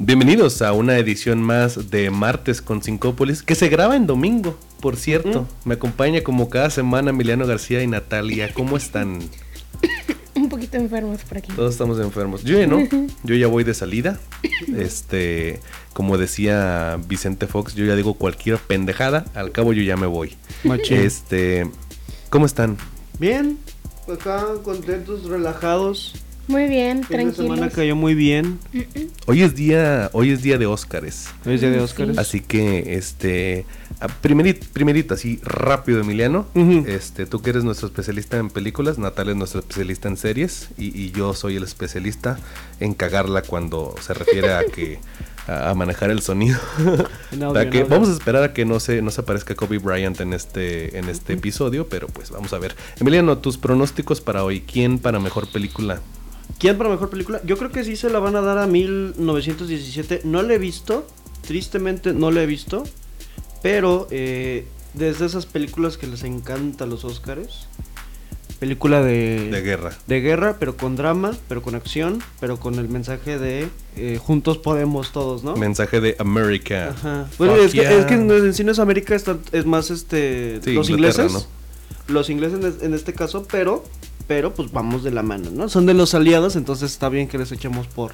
Bienvenidos a una edición más de Martes con Sincópolis, que se graba en domingo, por cierto. Me acompaña como cada semana Emiliano García y Natalia. ¿Cómo están? Un poquito enfermos por aquí. Todos estamos enfermos. Yo ya no, yo ya voy de salida. Este, como decía Vicente Fox, yo ya digo cualquier pendejada, al cabo yo ya me voy. Machín. Este, ¿cómo están? Bien, acá contentos, relajados. Muy bien, Fin de semana cayó muy bien. Hoy es día, hoy es día de Óscares. Hoy es día de Mm, Óscar. sí. Así que, este, a- primerito, primerito, así rápido, Emiliano. Este, tú que eres nuestro especialista en películas, Natalia es nuestro especialista en series y, y yo soy el especialista en cagarla cuando se refiere a que a, a manejar el sonido. Para que- vamos a esperar a que no se, no se aparezca Kobe Bryant en este, en este episodio, pero pues vamos a ver. Emiliano, tus pronósticos para hoy. ¿Quién para mejor película? ¿Quién para mejor película? Yo creo que sí se la van a dar a 1917. No la he visto, tristemente no la he visto. Pero eh, desde esas películas que les encanta a los Óscares. Película de, De guerra. de guerra, pero con drama, pero con acción, pero con el mensaje de eh, juntos podemos todos, ¿no? Mensaje de America. Ajá. Bueno, es, que, es que en en Cines América está- es más este Sí, los Inglaterra, ingleses. Los ingleses en, en este caso, pero pero pues vamos de la mano, ¿no? Son de los aliados, entonces está bien que les echemos por.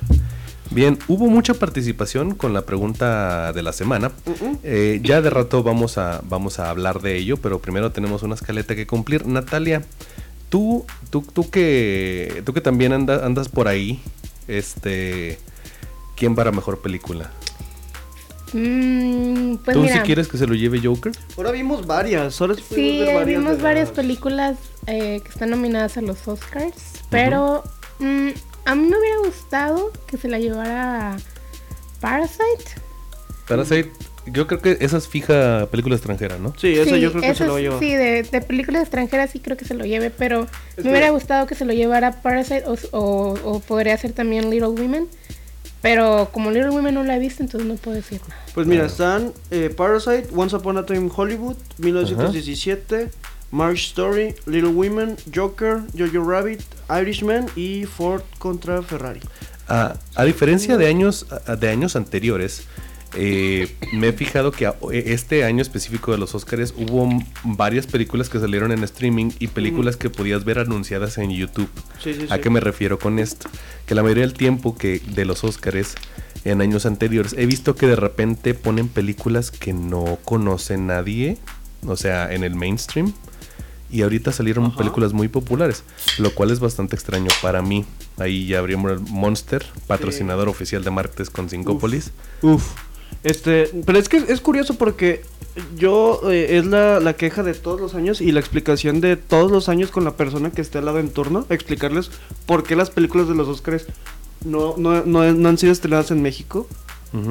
Bien, hubo mucha participación con la pregunta de la semana. Uh-uh. Eh, ya de rato vamos a, vamos a hablar de ello, pero primero tenemos una escaleta que cumplir. Natalia, tú, tú, tú que, tú que también anda- andas por ahí, este, ¿quién para mejor película? Mm, pues ¿Tú mira, si quieres que se lo lleve Joker? Ahora vimos varias, ahora sí varias vimos varias las- películas eh, que están nominadas a los Oscars, pero mm, a mí me hubiera gustado que se la llevara Parasite. Parasite, yo creo que esa es fija película extranjera, ¿no? Sí, esa Sí, yo creo que se lo va a es- llevar. Sí, de, de películas extranjeras sí creo que se lo lleve, pero Es me hubiera gustado que se lo llevara Parasite o, o- o podría ser también Little Women. Pero como Little Women no la he visto, entonces no puedo decir nada. Pues mira, están eh, Parasite, Once Upon a Time in Hollywood, 1917, March Story, Little Women, Joker, Jojo Rabbit, Irishman y Ford contra Ferrari. A, a diferencia de años, de años anteriores, eh, me he fijado que a- este año específico de los Oscars hubo varias películas que salieron en streaming y películas que podías ver anunciadas en YouTube. Sí, sí, ¿A sí. qué me refiero con esto? Que la mayoría del tiempo que de los Oscars en años anteriores he visto que de repente ponen películas que no conoce nadie, o sea, en el mainstream. Y ahorita salieron Ajá. películas muy populares, lo cual es bastante extraño para mí. Ahí ya abrimos Monster, patrocinador oficial de Martes con Sincópolis. Uf. Este, pero es que es curioso porque yo eh, es la, la queja de todos los años y la explicación de todos los años con la persona que esté al lado en turno, explicarles por qué las películas de los Oscars no, no, no, no han sido estrenadas en México.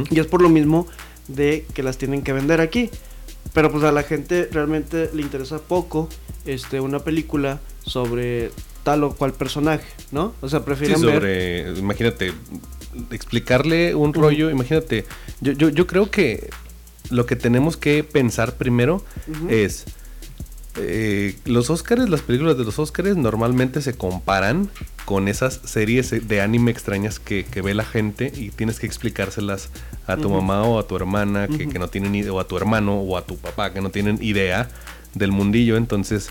Y es por lo mismo de que las tienen que vender aquí. Pero pues a la gente realmente le interesa poco este una película sobre tal o cual personaje, ¿no? O sea, Sí, prefieren ver sobre, imagínate, explicarle un rollo, imagínate, yo, yo, yo creo que lo que tenemos que pensar primero es, eh, los Óscares, las películas de los Óscares normalmente se comparan con esas series de anime extrañas que, que ve la gente y tienes que explicárselas a tu mamá o a tu hermana que no tienen idea, o a tu hermano o a tu papá que no tienen idea del mundillo, entonces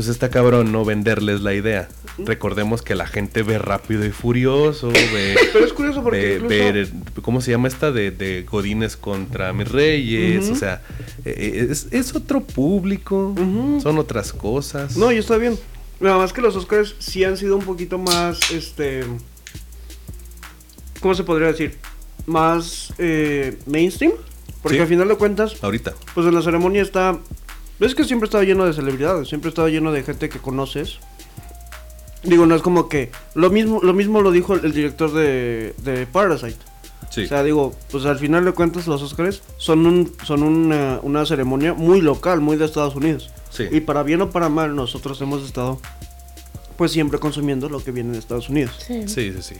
pues está cabrón no venderles la idea. Recordemos que la gente ve rápido y furioso, ve, Pero es curioso porque ve- incluso- ver, ¿cómo se llama esta? De, de Godines contra mis reyes, o sea, eh, es, es otro público, son otras cosas. No, y está bien. Nada más que los Oscars sí han sido un poquito más, este... ¿Cómo se podría decir? Más eh, mainstream. Porque Sí. al final de cuentas, Ahorita. pues en la ceremonia está... Es que siempre estaba lleno de celebridades, siempre estaba lleno de gente que conoces. Digo, no es como que... Lo mismo lo, mismo lo dijo el, el director de, de Parasite. Sí. O sea, digo, pues al final de cuentas los Oscars son, un, son una, una ceremonia muy local, muy de Estados Unidos. Sí. Y para bien o para mal, nosotros hemos estado pues siempre consumiendo lo que viene de Estados Unidos. Sí. Sí, sí, sí.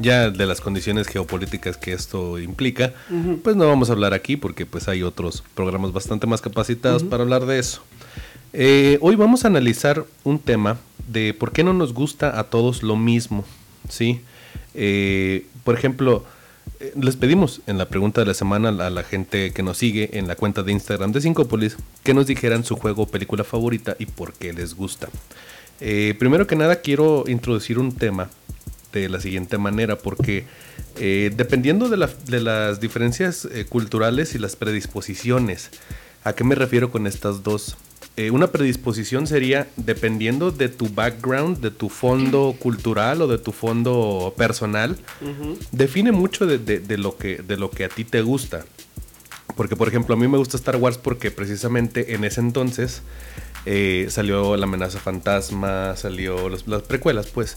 Ya de las condiciones geopolíticas que esto implica, pues no vamos a hablar aquí porque pues hay otros programas bastante más capacitados para hablar de eso. Eh, hoy vamos a analizar un tema de por qué no nos gusta a todos lo mismo, ¿sí? Eh, por ejemplo, eh, les pedimos en la pregunta de la semana a la gente que nos sigue en la cuenta de Instagram de Cincopolis que nos dijeran su juego o película favorita y por qué les gusta. Eh, primero que nada quiero introducir un tema de la siguiente manera porque eh, dependiendo de, la- de las diferencias eh, culturales y las predisposiciones, ¿a qué me refiero con estas dos? Eh, una predisposición sería dependiendo de tu background, de tu fondo cultural o de tu fondo personal, define mucho de, de- de lo que, de lo que a ti te gusta. Porque, por ejemplo, a mí me gusta Star Wars porque precisamente en ese entonces eh, salió La amenaza fantasma, salió los- las precuelas, pues.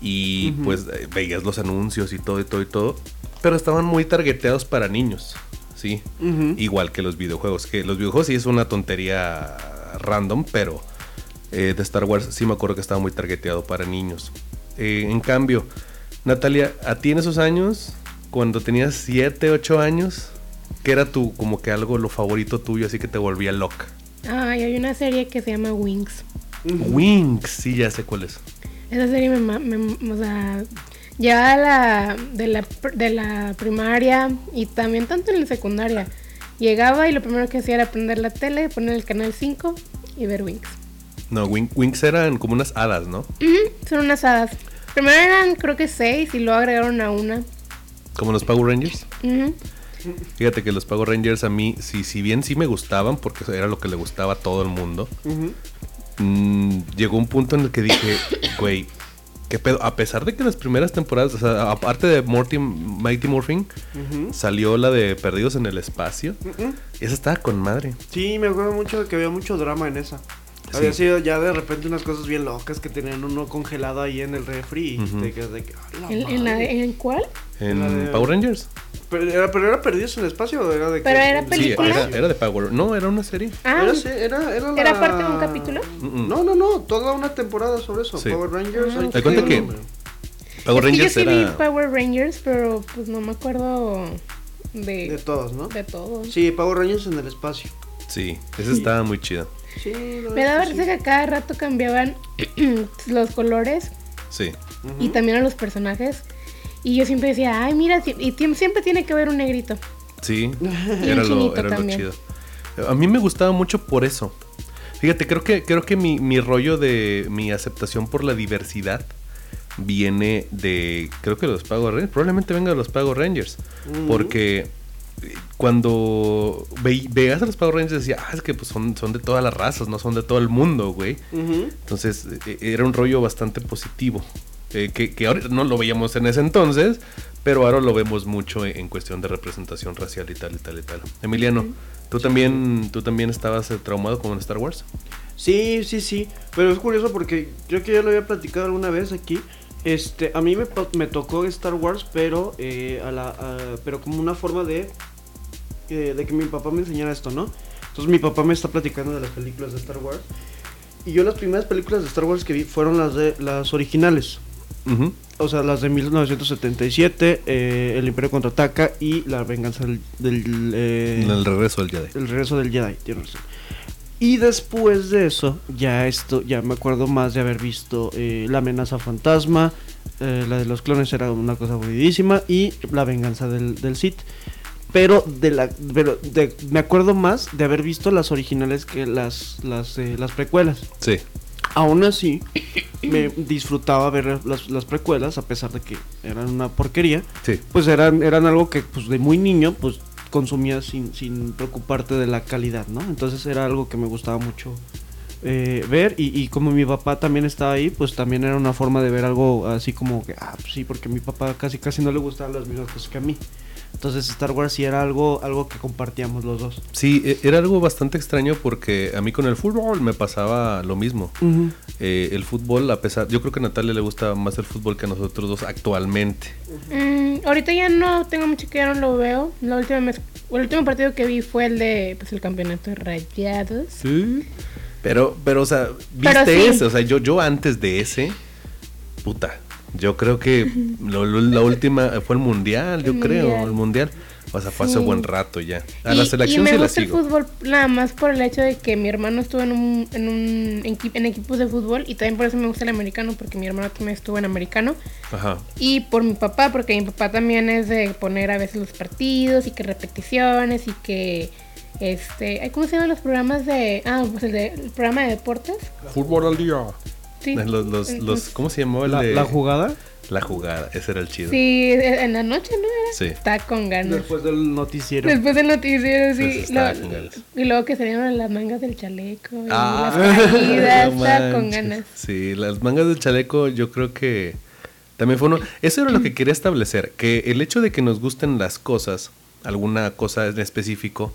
Y pues eh, veías los anuncios y todo y todo y todo. Pero estaban muy targeteados para niños, ¿sí? Igual que los videojuegos. Que los videojuegos sí es una tontería random, pero eh, de Star Wars sí me acuerdo que estaba muy targeteado para niños. Eh, en cambio, Natalia, a ti en esos años, cuando tenías 7, 8 años, ¿qué era tu, como que algo, lo favorito tuyo, así que te volvía loca? Ay, hay una serie que se llama Wings. Wings, sí, ya sé cuál es. Esa serie me, ma- me- o sea, ya la, de la de la primaria y también tanto en la secundaria. Llegaba y lo primero que hacía era prender la tele, poner el canal 5 y ver Wings. No, Wing- Wings eran como unas hadas, ¿no? Ujú, son unas hadas. Primero eran creo que seis y luego agregaron a una. Como los Power Rangers. Ujú. Fíjate que los Power Rangers a mí, si, si bien sí me gustaban, porque era lo que le gustaba a todo el mundo, mm, llegó un punto en el que dije, güey, ¿qué pedo? A pesar de que las primeras temporadas, o sea, aparte de Morty, Mighty Morphin, salió la de Perdidos en el Espacio. Ujú. Esa estaba con madre. Sí, me acuerdo mucho de que había mucho drama en esa. Sí. Había sido ya de repente unas cosas bien locas que tenían uno congelado ahí en el refri y Ujú. te quedas de que. "A la ¿En, en la- madre". ¿En cuál? En Power Rangers. Pero era, pero era Perdidos en el Espacio o era de Pero que- era en- Sí, ¿Película? era, era de Power. No, era una serie. Ah, Era, sí, era, era, ¿Era parte de un capítulo? No, no, no, toda una temporada sobre eso. Sí. Power Rangers. Ah. Te cuenta que. Power es que Rangers yo sí era. vi Power Rangers, pero pues no me acuerdo de, De todos, ¿no? de todo. Sí, Power Rangers en el espacio. Sí, esa estaba muy chida. Sí, Me daba risa que a cada rato cambiaban los colores Sí. Y también a los personajes. Y yo siempre decía, ay, mira, y siempre tiene que haber un negrito. Sí, era, lo, era chido. A mí me gustaba mucho por eso. Fíjate, creo que, creo que mi, mi rollo de mi aceptación por la diversidad viene de, creo que los Power Rangers, probablemente venga de los Power Rangers. Porque cuando ve- veías a los Power Rangers decía, ah, es que pues son, son de todas las razas, no son de todo el mundo, güey. Entonces eh, era un rollo bastante positivo. Eh, que, que ahora no lo veíamos en ese entonces, pero ahora lo vemos mucho en, en cuestión de representación racial y tal y tal y tal. Emiliano, ¿tú también, ¿tú también estabas eh, traumado con Star Wars? Sí, sí, sí. Pero es curioso porque creo que ya lo había platicado alguna vez aquí. Este, a mí me, me tocó Star Wars, pero eh, a la, a- pero como una forma de eh, de que mi papá me enseñara esto, ¿no? Entonces mi papá me está platicando de las películas de Star Wars. Y yo las primeras películas de Star Wars que vi fueron las de las originales. Ujú. O sea, las de 1977, eh, El Imperio Contraataca y La Venganza del... del, eh, El regreso del Jedi. el regreso del Jedi, tienes razón. Y después de eso, ya esto, ya me acuerdo más de haber visto eh, La amenaza fantasma, eh, la de los clones era una cosa aburridísima, y La venganza del, del Sith. Pero de la pero de- me acuerdo más de haber visto las originales que las las, eh, las precuelas. Sí. Aún así, me disfrutaba ver las, las precuelas, a pesar de que eran una porquería Sí. pues eran, eran algo que pues de muy niño pues consumías sin, sin preocuparte de la calidad, ¿no? Entonces era algo que me gustaba mucho eh, ver y, y como mi papá también estaba ahí, pues también era una forma de ver algo así como que, ah, pues sí, porque a mi papá casi casi no le gustaban las mismas cosas que a mí. Entonces Star Wars sí era algo, algo que compartíamos los dos. Sí, e- era algo bastante extraño porque a mí con el fútbol me pasaba lo mismo. Eh, el fútbol, a pesar, yo creo que a Natalia le gusta más el fútbol que a nosotros dos actualmente. Mm, ahorita ya no tengo mucho que ya no lo veo. La última vez- el último partido que vi fue el de pues, el campeonato de Rayados. Sí. Pero, pero, o sea, Pero viste sí. ese, o sea, yo, yo antes de ese, puta, yo creo que lo- lo- la última fue el mundial, yo El creo, Mundial. el mundial. O sea, fue hace Sí. buen rato ya. A y, la y selección me sí la gusta el sigo. fútbol nada más por el hecho de que mi hermano estuvo en un, en un equi- en equipos de fútbol y también por eso me gusta el americano porque mi hermano también estuvo en americano Ajá. y por mi papá porque mi papá también es de poner a veces los partidos y que repeticiones y que este ay, ¿cómo se llaman los programas de ah pues el, de, el programa de deportes Fútbol al día. Sí Los, los, los, ¿Cómo se llamaba el La, de la jugada La jugada, ese era el chido. sí en la noche no era Sí. está con ganas después del noticiero. Después del noticiero, Sí, lo- con ganas. y luego que salieron las mangas del chaleco. Y Ah, las caídas, no está con ganas. Sí, las mangas del chaleco yo creo que también fue uno... Eso era lo que quería establecer, que el hecho de que nos gusten las cosas, alguna cosa en específico,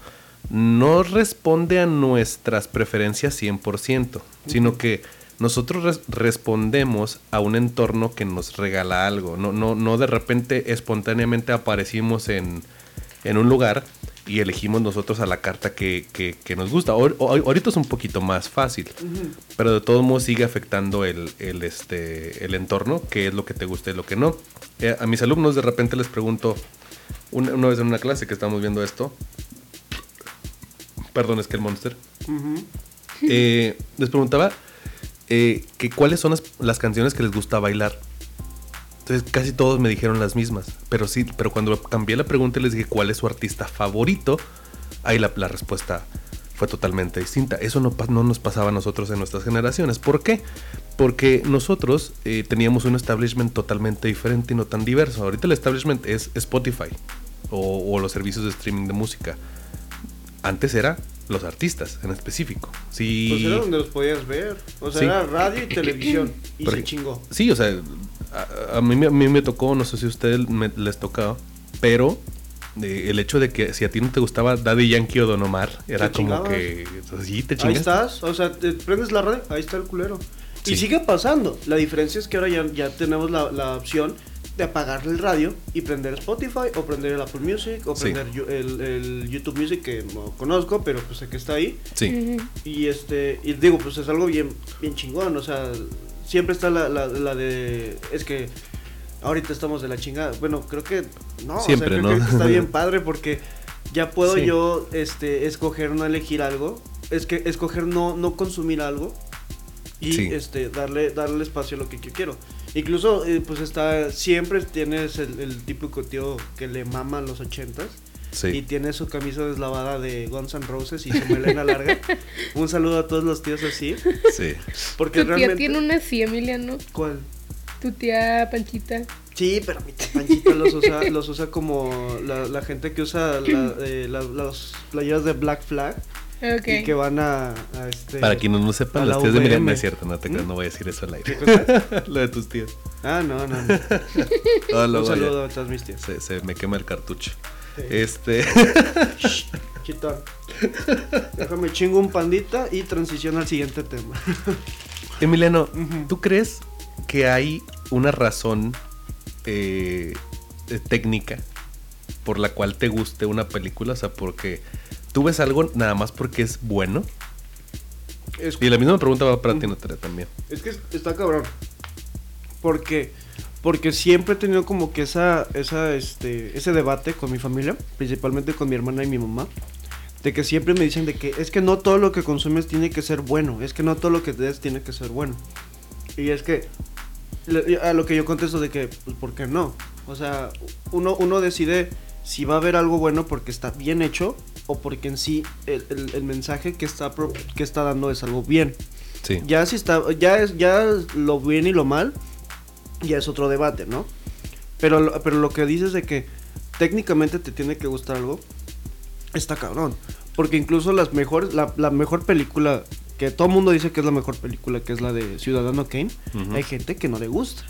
no responde a nuestras preferencias 100%, sino que nosotros res- respondemos a un entorno que nos regala algo. No, no, no de repente espontáneamente aparecimos en, en un lugar y elegimos nosotros a la carta que, que- que nos gusta. Ahor- ahor- ahorita es un poquito más fácil, pero de todos modos sigue afectando el, el, este, el entorno, qué es lo que te gusta y lo que no. Eh, a mis alumnos de repente les pregunto, una, una vez en una clase que estamos viendo esto, perdón, es que el monster, eh, les preguntaba eh, que cuáles son las, canciones que les gusta bailar. Entonces casi todos me dijeron las mismas. Pero sí, pero cuando cambié la pregunta y les dije cuál es su artista favorito, ahí la, respuesta fue totalmente distinta. Eso no, no nos pasaba a nosotros en nuestras generaciones. ¿Por qué? Porque nosotros eh, teníamos un establishment totalmente diferente y no tan diverso. Ahorita el establishment es Spotify o los servicios de streaming de música. Antes era los artistas en específico. Sí. Pues era donde los podías ver. O sea, Sí. era radio y televisión. Y se chingó. Sí, o sea, a, a mí, me- a mí me tocó, no sé si a ustedes me- les tocaba, pero eh, el hecho de que si a ti no te gustaba Daddy Yankee o Don Omar, era como que, sí, te Ahí chingaste. estás. O sea, te prendes la radio, ahí está el culero. Sí. Y sigue pasando. La diferencia es que ahora ya, ya tenemos la, la opción de apagar el radio y prender Spotify o prender el Apple Music o prender el, el YouTube Music que no conozco, pero pues sé que está ahí. Sí. Y este, y digo, pues es algo bien, bien chingón, o sea, siempre está la, la, la de, es que ahorita estamos de la chingada. Bueno, creo que no, Siempre, o sea, creo ¿no? que está bien padre porque ya puedo Sí. yo, este, escoger no elegir algo, es que escoger no, no consumir algo y Sí. este, darle, darle espacio a lo que yo quiero. Incluso, eh, pues está, siempre tienes el, el típico tío que le mama los ochentas. Y sí. tiene su camisa deslavada de Guns N' Roses y su melena larga. Un saludo a todos los tíos así. sí. Porque Tu tía realmente. tiene una así, Emiliano. ¿Cuál? Tu tía Panchita. Sí, pero mi tía Panchita los usa, los usa como la, la gente que usa la, eh, la- las playeras de Black Flag Y que van a, a este. Para quienes no sepan, las la tías de Miriam no es cierto, no te ¿Mm? no voy a decir eso al aire. Lo de tus tías. Ah, no, no. no. Un saludo a todas mis tías. se, se me quema el cartucho. Sí. Este, Chitón. Déjame chingo un pandita y transición al siguiente tema. Emiliano. ¿tú crees que hay una razón eh, eh, técnica por la cual te guste una película? O sea, porque tú ves algo nada más porque es bueno. Es- Y la misma pregunta va para ti. Natalia, también. Es que es- está cabrón. Porque porque siempre he tenido como que esa esa este ese debate con mi familia, principalmente con mi hermana y mi mamá, de que siempre me dicen de que es que no todo lo que consumes tiene que ser bueno, es que no todo lo que des tiene que ser bueno. Y es que a lo que yo contesto de que pues ¿por qué no? O sea, uno uno decide si va a haber algo bueno porque está bien hecho o porque en sí el, el- el mensaje que está pro- que está dando es algo bien. Sí. Ya si está, ya es, ya lo bien y lo mal, ya es otro debate, ¿no? Pero, lo- pero lo que dices de que técnicamente te tiene que gustar algo, está cabrón. Porque incluso las mejores, la, la mejor película, que todo el mundo dice que es la mejor película, que es la de Ciudadano Kane, hay gente que no le gusta.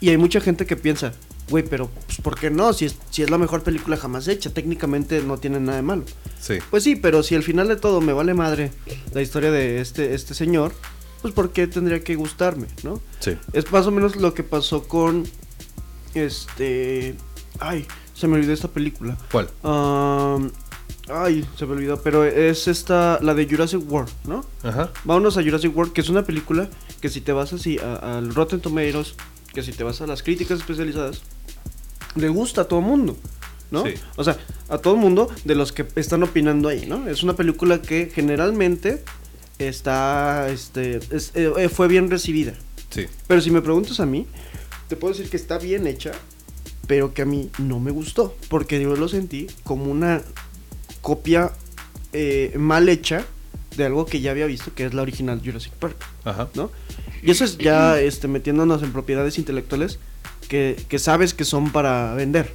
Y hay mucha gente que piensa, güey, pero pues, ¿por qué no? Si es, si es la mejor película jamás hecha, técnicamente no tiene nada de malo. Sí. Pues sí, pero si al final de todo me vale madre la historia de este, este señor, pues ¿por qué tendría que gustarme, no? Sí. Es más o menos lo que pasó con este... Ay, se me olvidó esta película. ¿Cuál? Am, ay, se me olvidó, pero es esta, la de Jurassic World, ¿no? Ajá. Vámonos a Jurassic World, que es una película que si te vas así a- al Rotten Tomatoes, que si te vas a las críticas especializadas, le gusta a todo mundo. ¿no? Sí. O sea, a todo mundo de los que están opinando ahí, ¿no? Es una película que generalmente está, este, es- eh, eh, fue bien recibida. Sí. Pero si me preguntas a mí, te puedo decir que está bien hecha, pero que a mí no me gustó, porque yo lo sentí como una copia eh, mal hecha de algo que ya había visto, que es la original Jurassic Park, Ajá. ¿no? Y eso es ya este, metiéndonos en propiedades intelectuales que, que sabes que son para vender.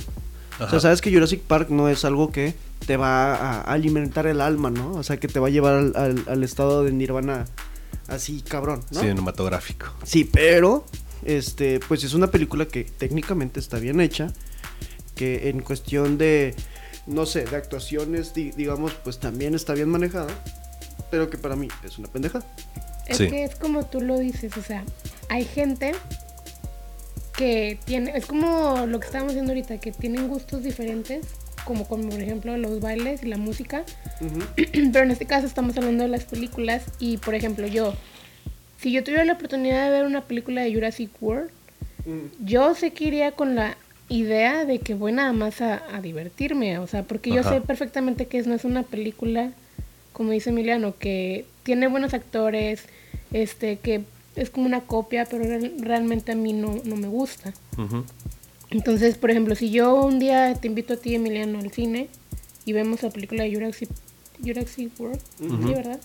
O Ajá. sea, sabes que Jurassic Park no es algo que te va a alimentar el alma, ¿no? O sea, que te va a llevar al, al- al estado de nirvana así cabrón, ¿no? Cinematográfico. Sí, pero este, pues es una película que técnicamente está bien hecha, que en cuestión de no sé, de actuaciones, di- digamos, pues también está bien manejada, pero que para mí es una pendejada. Es Sí. que es como tú lo dices, o sea, hay gente que tiene, es como lo que estábamos haciendo ahorita, que tienen gustos diferentes, como, como por ejemplo los bailes y la música, pero en este caso estamos hablando de las películas y por ejemplo yo, si yo tuviera la oportunidad de ver una película de Jurassic World, Mm, yo sé que iría con la idea de que voy nada más a, a divertirme, o sea, porque yo sé perfectamente que es- no es una película, como dice Emiliano, que tiene buenos actores, este, que es como una copia, pero real- realmente a mí no, no me gusta. Entonces, por ejemplo, si yo un día te invito a ti, Emiliano, al cine y vemos la película de Jurassic, Jurassic World, Ujú. ¿sí, verdad?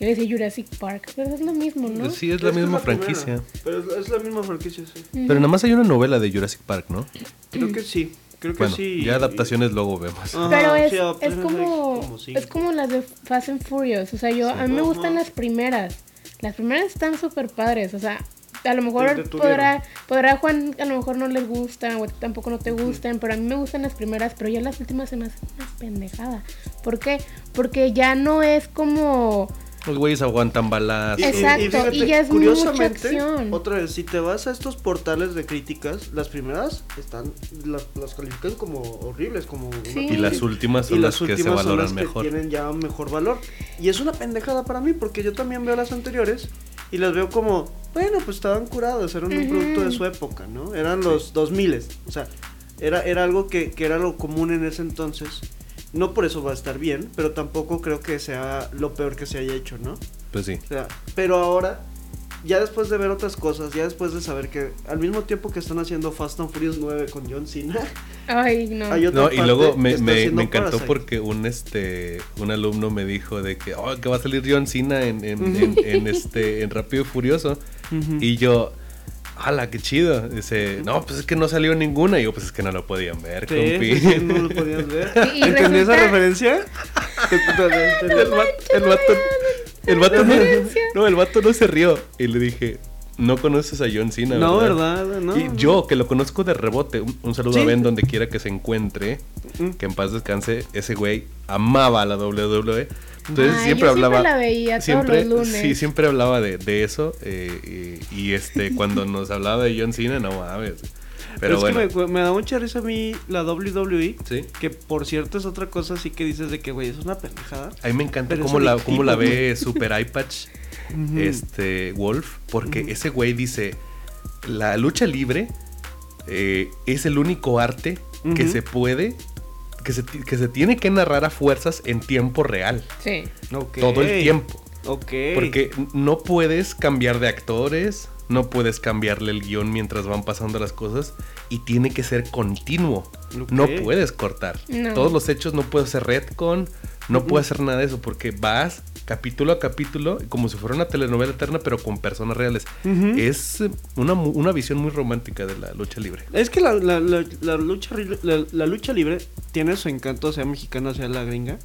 Yo decía Jurassic Park, pero es lo mismo, ¿no? Sí, es la misma franquicia. pero es, la misma franquicia, sí. Pero nada más hay una novela de Jurassic Park, ¿no? Creo que sí, creo que Bueno, sí. ya adaptaciones luego vemos. Pero es, sí, es como, como es como las de Fast and Furious. O sea, yo a mí me Ajá. gustan las primeras. Las primeras están súper padres. O sea, a lo mejor podrá, podrá Juan, a lo mejor no les gustan o tampoco no te gustan, pero a mí me gustan las primeras, pero ya las últimas se me hacen una pendejada. ¿Por qué? Porque ya no es como... Los güeyes aguantan balas. Y- y- Exacto, y ya es mucha curiosamente, acción. Otra vez, si te vas a estos portales de críticas, las primeras están, las, las califican como horribles, como una Sí. Y las últimas y son las las que se últimas son valoran las que mejor. tienen ya un mejor valor. Y es una pendejada para mí, porque yo también veo las anteriores y las veo como, bueno, pues estaban curadas, eran un producto de su época, ¿no? Eran los 2000 o sea, era, era algo que, que era lo común en ese entonces. No por eso va a estar bien, pero tampoco creo que sea lo peor que se haya hecho, ¿no? Pues sí. O sea, pero ahora, ya después de ver otras cosas, ya después de saber que al mismo tiempo que están haciendo Fast and Furious 9 con John Cena, Ay, no. hay otra No, y luego que me, está me- encantó Parasite. porque un este un alumno me dijo de que, oh, que va a salir John Cena en, en, en- en, este en Rápido y Furioso. Y yo, ¡hala, qué chido! Dice, no, pues es que no salió ninguna. Y yo, pues es que no lo podían ver, Sí, compi. sí, no lo podías ver. Y- ¿Entendí esa referencia? El, vato, el vato, el vato no, no, el vato no se rió. Y le dije, no conoces a John Cena, No, ¿verdad? ¿verdad? No, y yo, que lo conozco de rebote, un, un saludo Sí. a Ben donde quiera que se encuentre, Mm. que en paz descanse, ese güey amaba la WWE. Entonces Ay, siempre yo hablaba. siempre la veía todos siempre- los lunes. Sí, siempre hablaba de, de eso. eh, y, y, este, cuando nos hablaba de John Cena, no mames. Pero es bueno. que me, me da mucha risa a mí la WWE, Sí. que por cierto es otra cosa así que dices de que, güey, es una pendejada. A mí me encanta Pero es cómo la, cómo la ve Super iPatch, Este, Wolf, porque ese güey dice, la lucha libre eh, es el único arte que se puede, que se, que se tiene que narrar a fuerzas en tiempo real, Sí. Ok. todo el tiempo. Ok. Porque no puedes cambiar de actores, no puedes cambiarle el guion mientras van pasando las cosas y tiene que ser continuo. No puedes cortar. No. Todos los hechos no puedes hacer retcon, no Ujú. puedes hacer nada de eso porque vas capítulo a capítulo como si fuera una telenovela eterna pero con personas reales. Es eh, una, una visión muy romántica de la lucha libre. Es que la, la- la- la lucha, la, la lucha libre tiene su encanto, sea mexicana, sea la gringa.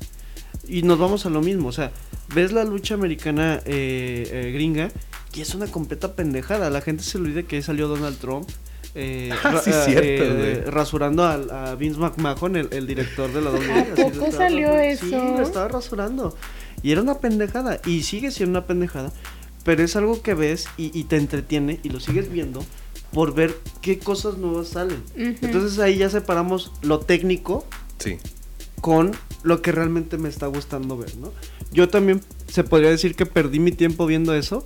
Y nos vamos a lo mismo, o sea, ves la lucha americana eh, eh, gringa y es una completa pendejada. La gente se olvida que ahí salió Donald Trump. Eh, Ah, ra- sí, eh, cierto, eh, rasurando al- a, Vince McMahon, el, el director de la WWE. ¿A así lo poco estaba salió rasurando. Sí, eso? lo estaba rasurando. Y era una pendejada, y sigue siendo una pendejada, pero es algo que ves y, y te entretiene y lo sigues viendo por ver qué cosas nuevas salen. Ujú. Entonces ahí ya separamos lo técnico Sí. con lo que realmente me está gustando ver, ¿no? Yo también se podría decir que perdí mi tiempo viendo eso,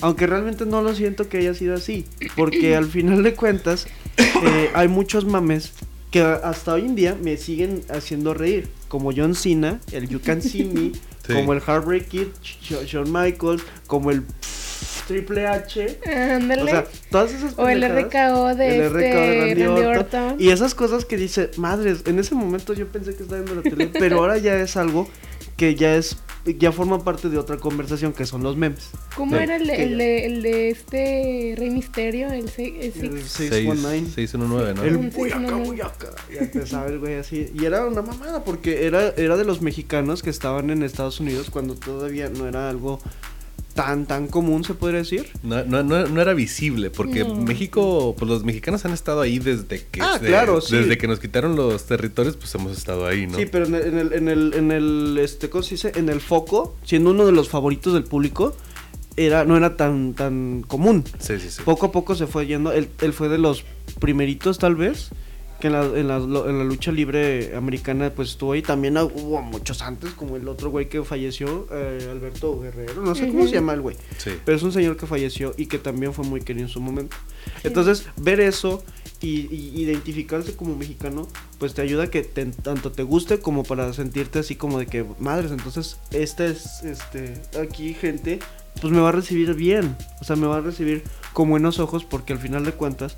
aunque realmente no lo siento que haya sido así, porque al final de cuentas eh, hay muchos mames que hasta hoy en día me siguen haciendo reír. Como John Cena, el You Can See Me, Sí. como el Heartbreak Kid, Sh- Shawn Michaels, como el Triple H. Ándale. O sea, todas esas O el. RKO de, El este, RKO de Randy Randy Orton. Orton. Y esas cosas que dice, madres, en ese momento yo pensé que estaba viendo la tele, pero ahora ya es algo que ya es, ya forma parte de otra conversación que son los memes. ¿Cómo Sí. era el de, el de, el de este Rey Misterio? El, se- el El Six. 619. 619, ¿no? El Un buyaca, 619. buyaca. Ya empezaba el güey así. Y era una mamada porque era, era de los mexicanos que estaban en Estados Unidos cuando todavía no era algo tan, tan común, se podría decir. No, no, no, no era visible, porque No. México, pues los mexicanos han estado ahí desde que, Ah, de- claro, sí. desde que nos quitaron los territorios, pues hemos estado ahí, ¿no? Sí, pero en el, en el, en el, en el, este, ¿cómo se dice? En el foco, siendo uno de los favoritos del público, era, no era tan, tan común. sí, sí. sí. Poco a poco se fue yendo, él, él fue de los primeritos tal vez, que en la, en la, lo- en la lucha libre americana pues estuvo ahí, también hubo muchos antes, como el otro güey que falleció, eh, Alberto Guerrero, no sé cómo se llama el güey, Sí. pero es un señor que falleció y que también fue muy querido en su momento. Entonces, ver eso y, y identificarse como mexicano, pues te ayuda a que te- tanto te guste como para sentirte así como de que, madres, entonces, esta es, este, aquí gente, pues me va a recibir bien, o sea, me va a recibir con buenos ojos porque al final de cuentas,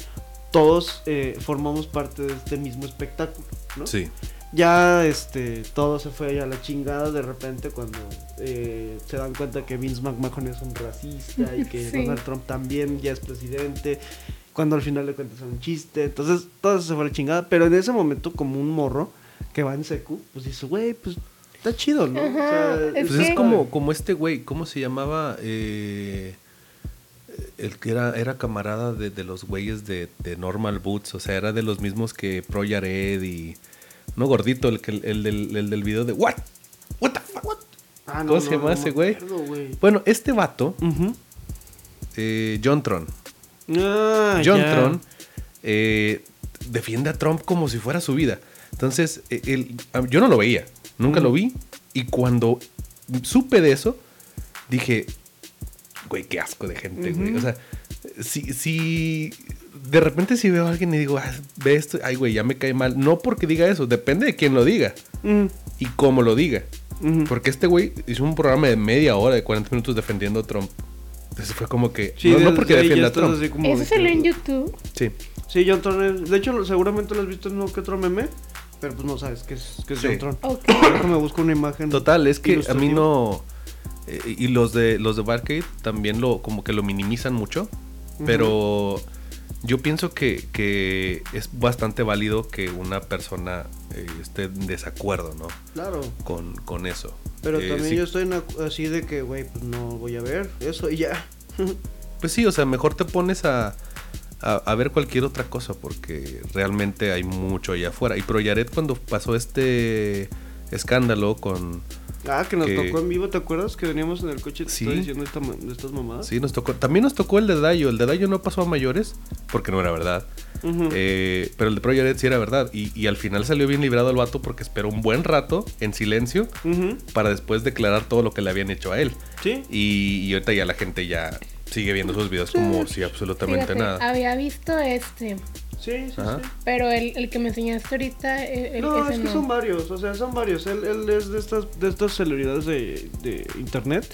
todos eh, formamos parte de este mismo espectáculo, ¿no? Sí. Ya este todo se fue a la chingada de repente cuando eh, se dan cuenta que Vince McMahon es un racista y que Sí. Donald Trump también ya es presidente. Cuando al final de cuentas es un chiste. Entonces todo eso se fue a la chingada. Pero en ese momento, como un morro que va en secu, pues dice, güey, pues está chido, ¿no? Ajá, es Pues que- es como, como este güey, ¿cómo se llamaba? Eh, el que era, era camarada de, de los güeyes de, de Normal Boots, o sea, era de los mismos que Pro Yared y... No gordito, el, que, el, del, el del video de... ¿What? ¿What the fuck? Ah, ¿Cómo se llama ese güey? Bueno, este vato, eh, John Tron. Ah, John. Tron eh, defiende a Trump como si fuera su vida. Entonces, él- a- yo no lo veía, nunca lo vi. Y cuando supe de eso, dije, güey, qué asco de gente, güey. Ujú. O sea, si, si de repente si veo a alguien y digo, "Ah, ve esto, ay, güey, ya me cae mal. No porque diga eso, depende de quién lo diga Mm, y cómo lo diga. ujú. Porque este güey hizo un programa de media hora, de 40 minutos defendiendo a Trump. Entonces fue como que, Sí, no, no porque defienda a Trump. así como Eso salió en YouTube. Sí. Sí, John Tron es- De hecho, seguramente lo has visto en uno que otro meme. Pero pues no sabes qué es, qué es Sí. John Tron. Ok. Déjame busco una imagen. Total, es que a mí no. Eh, y los de los de Barcade también lo como que lo minimizan mucho. Pero yo pienso que, que es bastante válido que una persona eh, esté en desacuerdo, ¿no? Claro. Con, con eso. Pero Eh, también sí, yo estoy en así de que, güey, pues no voy a ver eso y ya. Pues sí, o sea, mejor te pones a, a, a ver cualquier otra cosa porque realmente hay mucho allá afuera. Y Proyaret cuando pasó este escándalo con... ah, que nos Que- tocó en vivo, ¿te acuerdas? Que veníamos en el coche y te Sí. estaba diciendo esta estas mamadas. Sí, nos tocó. También nos tocó el de Dayo. El de Dayo no pasó a mayores porque no era verdad. Eh, pero el de Proyaret sí era verdad. Y, y al final salió bien librado el vato porque esperó un buen rato en silencio para después declarar todo lo que le habían hecho a él. Sí. Y, y ahorita ya la gente ya sigue viendo sus videos como si absolutamente Fíjate, nada. había visto este, Sí, sí, Ajá. sí. pero el, el que me enseñaste ahorita, el, No, ese es que no. son varios, o sea, son varios. Él, él es de estas, de estas celebridades de, de internet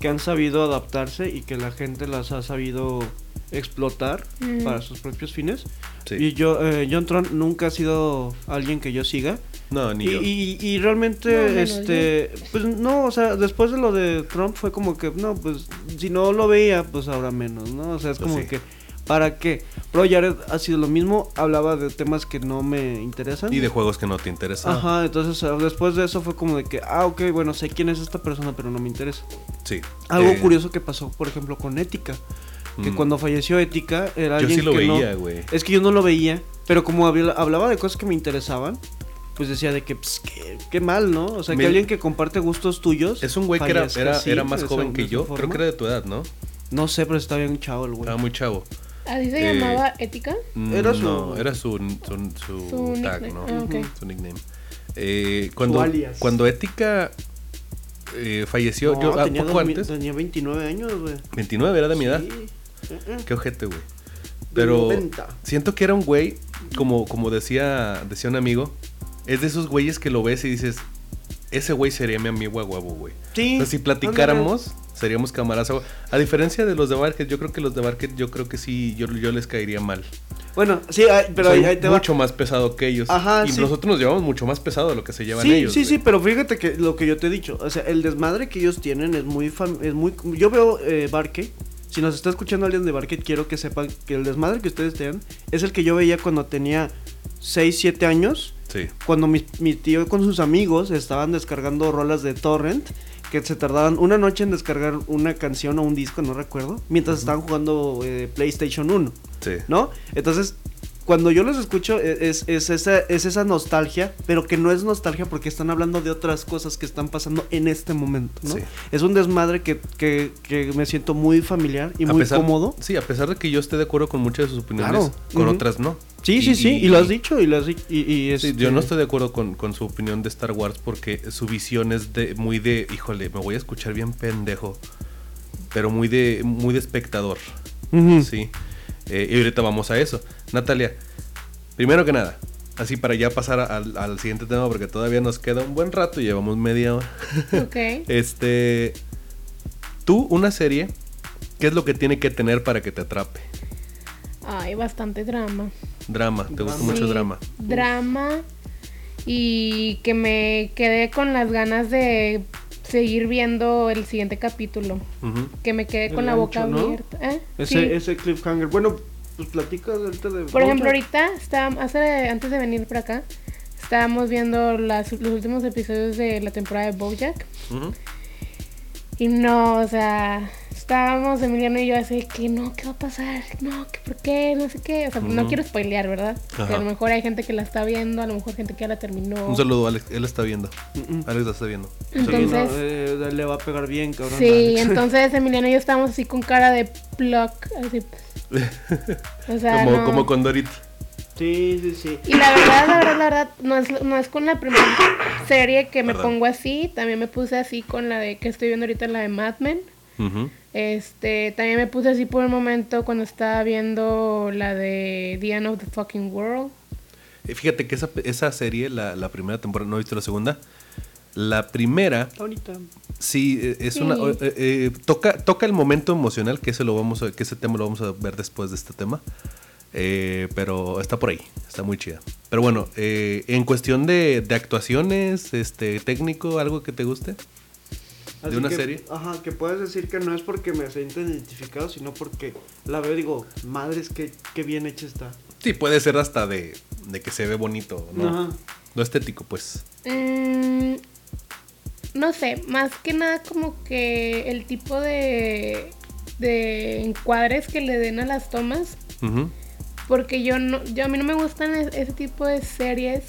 que han sabido adaptarse y que la gente las ha sabido explotar Mm. para sus propios fines. Sí. Y yo, eh, John Tron nunca ha sido alguien que yo siga. No, ni Y, yo. y, y realmente, No, menos este, pues no, o sea, después de lo de Trump fue como que, no, pues si no lo veía, pues ahora menos, ¿no? O sea, es Pues como sí. que, ¿para qué? Pro Jared ha sido lo mismo, hablaba de temas que no me interesan. Y de juegos que no te interesan. Ajá, entonces ah, después de eso fue como de que, ah, ok, bueno, sé quién es esta persona, pero no me interesa. Sí. Algo Eh, curioso que pasó, por ejemplo, con Ética, que mm, cuando falleció Ética era Yo alguien sí lo que no- veía, güey. es que yo no lo veía, pero como hablaba de cosas que me interesaban, pues decía de que, pues, qué, qué mal, ¿no? O sea, que alguien que comparte gustos tuyos. Es un güey que era, era, más joven que yo. Creo que era de tu edad, ¿no? No sé, pero está bien chavo el güey. Estaba muy chavo. ¿Así se Eh, llamaba Ética? Era su- No, era su, su, su Su tag, nickname. ¿no? Ah. Su nickname. Eh, cuando, alias. cuando Ética eh, falleció, No, yo ah, tenía, poco dos antes, tenía 29 años, güey. 29 era de mi edad. Sí. Eh. Qué ojete, güey. Pero 90. siento que era un güey como, como decía, decía un amigo, es de esos güeyes que lo ves y dices, ese güey sería mi amigo a huevo, güey. Sí. O sea, si platicáramos, seríamos camaradas. A diferencia de los de Barket, yo creo que los de Barket, yo creo que sí, yo, yo les caería mal. Bueno, sí, pero Soy ahí, ahí te va. mucho más pesado que ellos. Ajá, y sí. nosotros nos llevamos mucho más pesado de lo que se llevan Sí, ellos. sí, güey. sí, pero fíjate que lo que yo te he dicho, o sea, el desmadre que ellos tienen es muy es muy yo veo eh, Barque, si nos está escuchando alguien de Barque, quiero que sepan que el desmadre que ustedes tienen es el que yo veía cuando tenía 6, 7 años, Sí. cuando mi, mi tío con sus amigos estaban descargando rolas de torrent que se tardaban una noche en descargar una canción o un disco, no recuerdo, mientras estaban jugando eh, PlayStation 1. Sí. ¿no? Entonces, cuando yo los escucho, e- es, es, esa, es esa nostalgia, pero que no es nostalgia porque están hablando de otras cosas que están pasando en este momento, ¿no? Sí. Es un desmadre que, que, que me siento muy familiar y A muy pesar- cómodo. Sí, a pesar de que yo esté de acuerdo con muchas de sus opiniones, Claro. con otras no. Sí, sí, sí, y, lo has dicho, y lo has dicho, y, y Sí, este- yo no estoy de acuerdo con, con su opinión de Star Wars porque su visión es de muy de, híjole, me voy a escuchar bien pendejo, pero muy de muy de espectador, sí. Eh, y ahorita vamos a eso. Natalia, primero que nada, así para ya pasar al, al siguiente tema porque todavía nos queda un buen rato, llevamos media hora. Ok. Este, tú una serie, ¿qué es lo que tiene que tener para que te atrape? Hay bastante drama. Drama, te gusta mucho Sí, drama. Drama. Y que me quedé con las ganas de seguir viendo el siguiente capítulo. Que me quedé El con la boca abierta. ¿Eh? Ese, Sí. ese cliffhanger. Bueno, pues platica ahorita de. Por ejemplo, ahorita estábamos, hace, antes de venir para acá, estábamos viendo las- los últimos episodios de la temporada de Bojack. Y no, o sea, estábamos Emiliano y yo así que no, ¿qué va a pasar? No, que por qué, no sé qué. O sea, no quiero spoilear, ¿verdad? A lo mejor hay gente que la está viendo, a lo mejor gente que ya la terminó. Un saludo, Alex. Él está viendo. Mm. Alex la está viendo. Saludo. no, Entonces- eh, le va a pegar bien, cabrón. Sí, Alex. entonces Emiliano y yo estábamos así con cara de pluck, así. O sea, como, no. como con Dorit. Sí, sí, sí. Y la verdad, la verdad, la verdad, no es, no es con la primera serie que me Perdón. pongo así. También me puse así con la de que estoy viendo ahorita, la de Mad Men. Este, también me puse así por un momento cuando estaba viendo la de The End of the Fucking World. Eh, Fíjate que esa, esa serie, la, la primera temporada, no he visto la segunda. La primera, Ahorita. Sí, eh, es Sí. una. eh, eh, toca, toca el momento emocional, que ese, lo vamos a, que ese tema lo vamos a ver después de este tema. Eh, pero está por ahí, está muy chida. Pero bueno, eh, en cuestión de, de actuaciones, este, técnico, algo que te guste. ¿De Así una que- serie? Ajá, que puedes decir que no es porque me sienta identificado, sino porque la veo y digo, madres, qué, qué bien hecha está. Sí, puede ser hasta de, de que se ve bonito, ¿no? Ajá. Lo estético, pues. Mm, no sé, más que nada como que el tipo de, de encuadres que le den a las tomas. Ujú. Porque yo no, yo a mí no me gustan es- ese tipo de series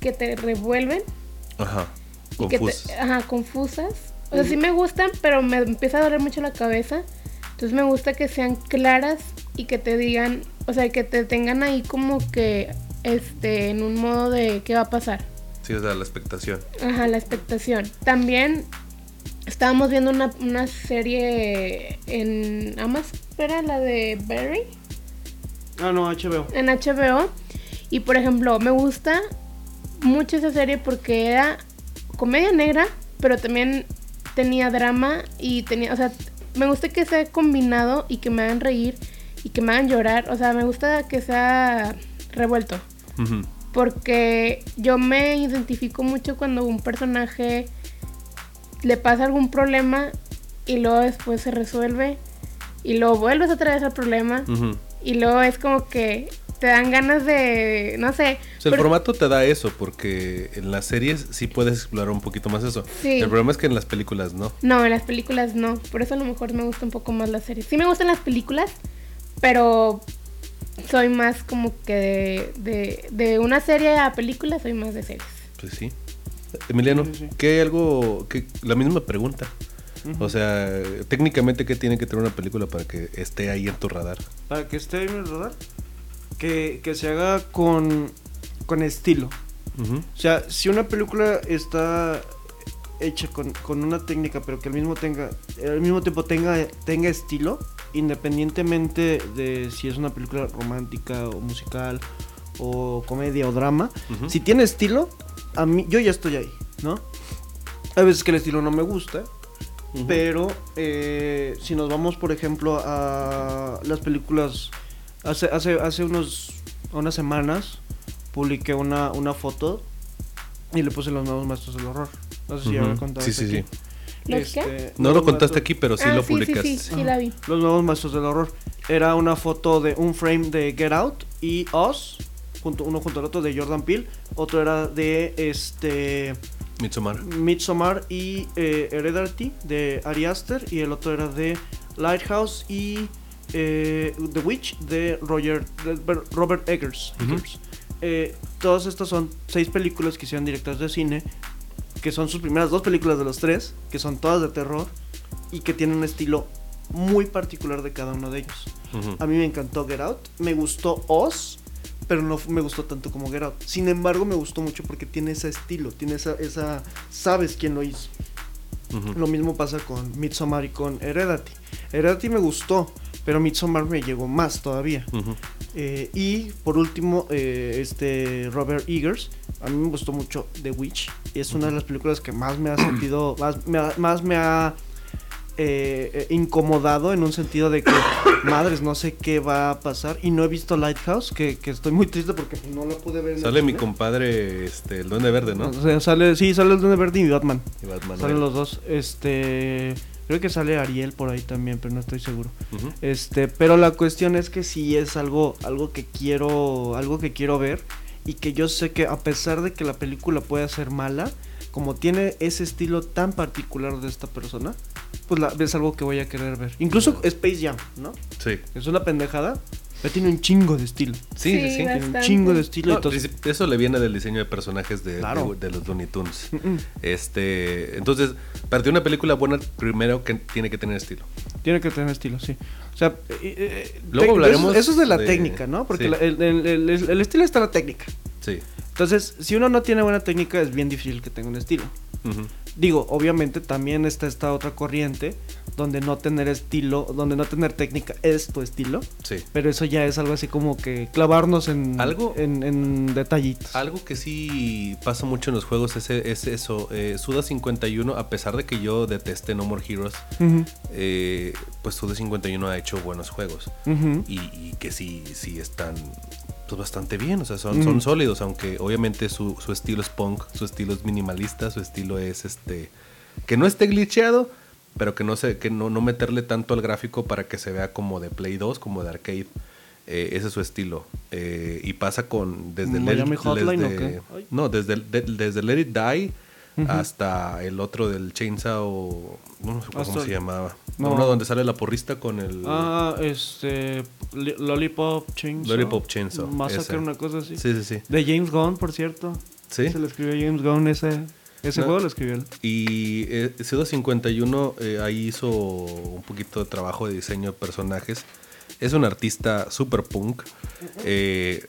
que te revuelven Ajá. te- Confusos. ajá, confusas. O sea, sí me gustan, pero me empieza a doler mucho la cabeza. Entonces me gusta que sean claras y que te digan, o sea, que te tengan ahí como que este en un modo de qué va a pasar. Sí, o sea, la expectación. Ajá, la expectación. También estábamos viendo una, una serie en Amazon, ¿era la de Barry? Ah, no, HBO. En HBO. Y por ejemplo, me gusta mucho esa serie porque era comedia negra, pero también tenía drama y tenía, o sea, me gusta que sea combinado y que me hagan reír y que me hagan llorar. O sea, me gusta que sea revuelto. Ujú. Porque yo me identifico mucho cuando un personaje le pasa algún problema y luego después se resuelve y luego vuelves otra vez al problema y luego es como que te dan ganas de, no sé. O sea, el pero- formato te da eso, porque en las series sí puedes explorar un poquito más eso. Sí. El problema es que en las películas no. No, en las películas no. Por eso a lo mejor me gusta un poco más la serie. Sí me gustan las películas, pero soy más como que de, de, de una serie a película, soy más de series. Pues sí. Emiliano, Sí, sí, sí. ¿qué hay algo, que la misma pregunta? O sea, técnicamente, ¿qué tiene que tener una película para que esté ahí en tu radar? Para que esté en el radar, que, que se haga con, con estilo. O sea, si una película está hecha con, con una técnica, pero que al mismo tenga, al mismo tiempo tenga, tenga estilo, independientemente de si es una película romántica o musical o comedia o drama, si tiene estilo, a mí yo ya estoy ahí, ¿no? Hay veces que el estilo no me gusta, pero eh, si nos vamos, por ejemplo, a las películas, hace, hace, hace unos, unas semanas publiqué una, una foto y le puse los nuevos maestros del horror. No sé si ya lo he contado. Sí, sí, aquí. sí. Este, No lo contaste maestros- aquí, pero sí ah, lo sí, sí, publicaste. sí, sí, la vi. Los nuevos maestros del horror. Era una foto de un frame de Get Out y Us, junto, uno junto al otro de Jordan Peele. Otro era de este Midsommar. Midsommar y eh, Heredity de Ari Aster. Y el otro era de Lighthouse y eh, The Witch de Roger, de Robert Eggers. Eggers. Eh, todas estas son seis películas que hicieron directores de cine. Que son sus primeras dos películas de los tres. Que son todas de terror. Y que tienen un estilo muy particular de cada uno de ellos. A mí me encantó Get Out. Me gustó Oz, pero no me gustó tanto como Get Out. Sin embargo, me gustó mucho porque tiene ese estilo, tiene esa, esa sabes quién lo hizo. Lo mismo pasa con Midsommar y con Heredity. Heredity me gustó, pero Midsommar me llegó más todavía. Eh, y por último, eh, este Robert Eggers. A mí me gustó mucho The Witch. Y es una de las películas que más me ha sentido, más me ha, más me ha eh, eh, incomodado en un sentido de que, madres, no sé qué va a pasar. Y no he visto Lighthouse, que, que estoy muy triste porque pues, no la pude ver. en el Sale mi cine. compadre, este, el Duende Verde, ¿no? O sea, sale, sí, sale el Duende Verde y Batman. Y Batman. Salen los dos. Este. Creo que sale Ariel por ahí también, pero no estoy seguro. Ujú. Este, pero la cuestión es que sí es algo, algo que quiero, algo que quiero ver y que yo sé que a pesar de que la película pueda ser mala, como tiene ese estilo tan particular de esta persona, pues la, es algo que voy a querer ver. Incluso Space Jam, ¿no? Sí. Es una pendejada, pero tiene un chingo de estilo. Sí, sí, Sí. Tiene un chingo de estilo. No, entonces, eso le viene del diseño de personajes de, Claro. de- de los Looney Tunes. mm, mm, Este, entonces, para tener una película buena, primero que tiene que tener estilo. tiene que tener estilo, sí. O sea, eh, eh, Luego tec- hablaremos eso, eso es de la de- técnica, ¿no? Porque sí. la- el, el- el- el estilo está en la técnica. Sí. Entonces, si uno no tiene buena técnica, es bien difícil que tenga un estilo. Digo, obviamente también está esta otra corriente donde no tener estilo, donde no tener técnica es tu estilo, Sí. pero eso ya es algo así como que clavarnos en Algo- en, en detallitos. Algo que sí pasa mucho en los juegos es, es eso. eh, Suda 51, a pesar de que yo deteste No More Heroes, Ujú, eh, pues Suda 51 ha hecho buenos juegos. Y, y que sí, sí están pues, bastante bien, o sea, son, son sólidos, aunque obviamente su, su estilo es punk, su estilo es minimalista, su estilo es este que no esté glitcheado, pero que no se, que no, no meterle tanto al gráfico para que se vea como de Play 2, como de arcade. Eh, ese es su estilo. Eh, y pasa con desde ¿Miami Hotline o desde- qué? No, desde, de- desde Let It Die hasta el otro del Chainsaw, no sé cómo Hasta- se llamaba. No. Uno donde sale la porrista con el Ah, este Li- Lollipop Chainsaw. Lollipop Chainsaw, Massacre, una cosa así. Sí, sí, sí. De James Gunn, por cierto. Sí. Se lo escribió James Gunn ese ese No. juego lo escribió él. Y eh, Pseudo 51 eh, ahí hizo un poquito de trabajo de diseño de personajes. Es un artista super punk. eh,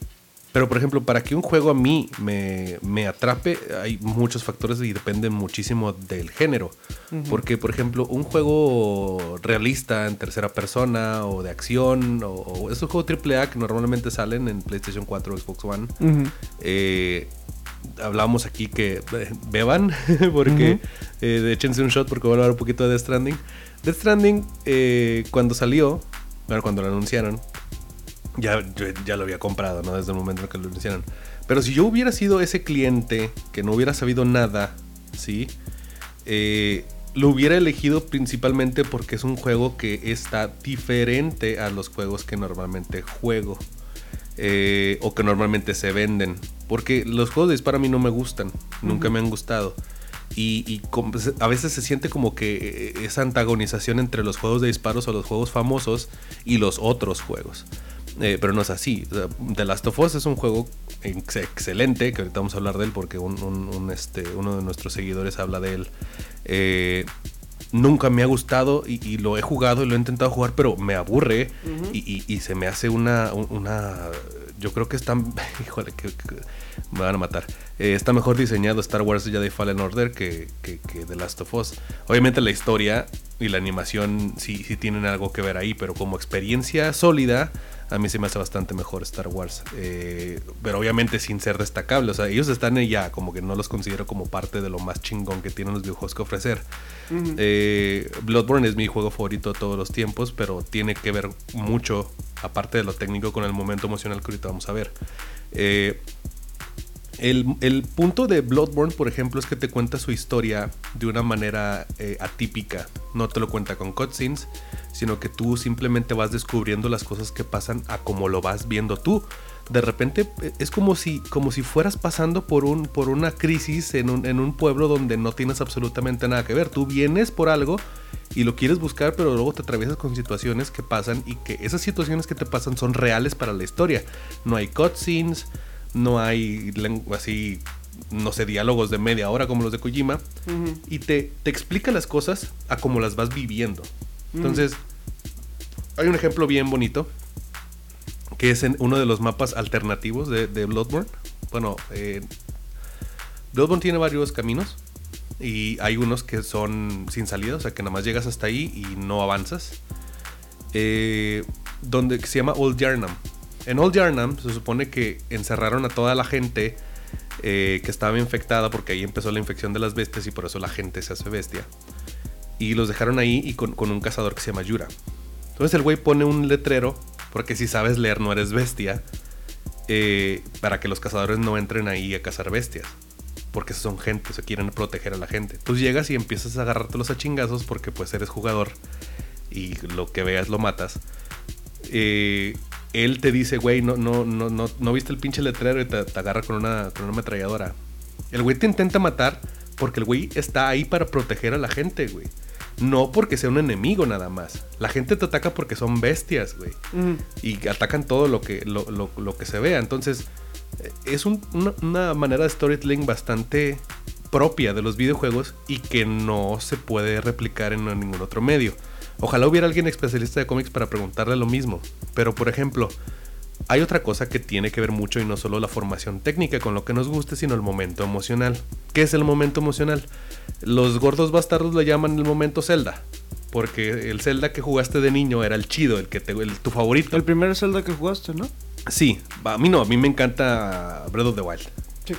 pero por ejemplo, para que un juego a mí me, me atrape, hay muchos factores y depende muchísimo del género. Ujú. Porque, por ejemplo, un juego realista en tercera persona o de acción, o, o esos juegos AAA que normalmente salen en PlayStation 4 o Xbox One, Ujú. eh, hablábamos aquí que eh, beban, porque eh, de échense un shot porque voy a hablar un poquito de Death Stranding. Death Stranding, eh, cuando salió, bueno, cuando lo anunciaron, ya, yo ya lo había comprado, ¿no? Desde el momento en que lo anunciaron. Pero si yo hubiera sido ese cliente que no hubiera sabido nada, ¿sí? Eh, lo hubiera elegido principalmente porque es un juego que está diferente a los juegos que normalmente juego. eh, o que normalmente se venden. Porque los juegos de disparo a mí no me gustan. Nunca me han gustado. Y, y com- a veces se siente como que eh, esa antagonización entre los juegos de disparos o los juegos famosos y los otros juegos. Eh, pero no es así. The Last of Us es un juego ex- excelente, que ahorita vamos a hablar de él porque un, un- un, este, uno de nuestros seguidores habla de él. Eh, nunca me ha gustado y, y lo he jugado y lo he intentado jugar, pero me aburre y, y- y se me hace una, un- una... Yo creo que está... Híjole, que, que me van a matar. Eh, está mejor diseñado Star Wars Jedi Fallen Order que, que, que The Last of Us. Obviamente la historia y la animación sí, sí tienen algo que ver ahí, pero como experiencia sólida, a mí se me hace bastante mejor Star Wars. Eh, pero obviamente sin ser destacable. O sea, ellos están ya, como que no los considero como parte de lo más chingón que tienen los videojuegos que ofrecer. Eh, Bloodborne es mi juego favorito de todos los tiempos, pero tiene que ver mucho, aparte de lo técnico, con el momento emocional que ahorita vamos a ver. Eh, el, punto de Bloodborne, por ejemplo, es que te cuenta su historia de una manera eh, atípica. No te lo cuenta con cutscenes, sino que tú simplemente vas descubriendo las cosas que pasan a como lo vas viendo tú. De repente eh, es como si, como si fueras pasando por, un, por una crisis en un, en un pueblo donde no tienes absolutamente nada que ver. Tú vienes por algo y lo quieres buscar, pero luego te atraviesas con situaciones que pasan y que esas situaciones que te pasan son reales para la historia. No hay cutscenes no hay así, no sé, diálogos de media hora como los de Kojima, y te, te, explica las cosas a como las vas viviendo. Entonces, hay un ejemplo bien bonito, que es en uno de los mapas alternativos de, Bloodborne. Bueno, eh, Bloodborne tiene varios caminos. Y hay unos que son sin salida, o sea que nada más llegas hasta ahí y no avanzas. Eh, donde se llama Old Yarnam. En Old Yarnam se supone que encerraron a toda la gente eh, que estaba infectada porque ahí empezó la infección de las bestias y por eso la gente se hace bestia. Y los dejaron ahí y con, un cazador que se llama Yura. Entonces el güey pone un letrero, porque si sabes leer no eres bestia, eh, para que los cazadores no entren ahí a cazar bestias. Porque son gente, se quieren proteger a la gente. Tú llegas y empiezas a agarrártelos a chingazos porque pues eres jugador y lo que veas lo matas. Eh, él te dice, güey, no, no, no, no, no viste el pinche letrero y te, agarra con una, con una ametralladora. El güey te intenta matar porque el güey está ahí para proteger a la gente, güey. No porque sea un enemigo nada más. La gente te ataca porque son bestias, güey. Y atacan todo lo que, lo, lo, que se vea. Entonces, es una, una, manera de storytelling bastante propia de los videojuegos y que no se puede replicar en ningún otro medio. Ojalá hubiera alguien especialista de cómics para preguntarle lo mismo. Pero por ejemplo, hay otra cosa que tiene que ver mucho y no solo la formación técnica con lo que nos guste, sino el momento emocional. ¿Qué es el momento emocional? Los gordos bastardos lo llaman el momento Zelda. Porque el Zelda que jugaste de niño era el chido, el que te, el, tu favorito. El primer Zelda que jugaste, ¿no? Sí, a mí no, a mí me encanta Breath of the Wild.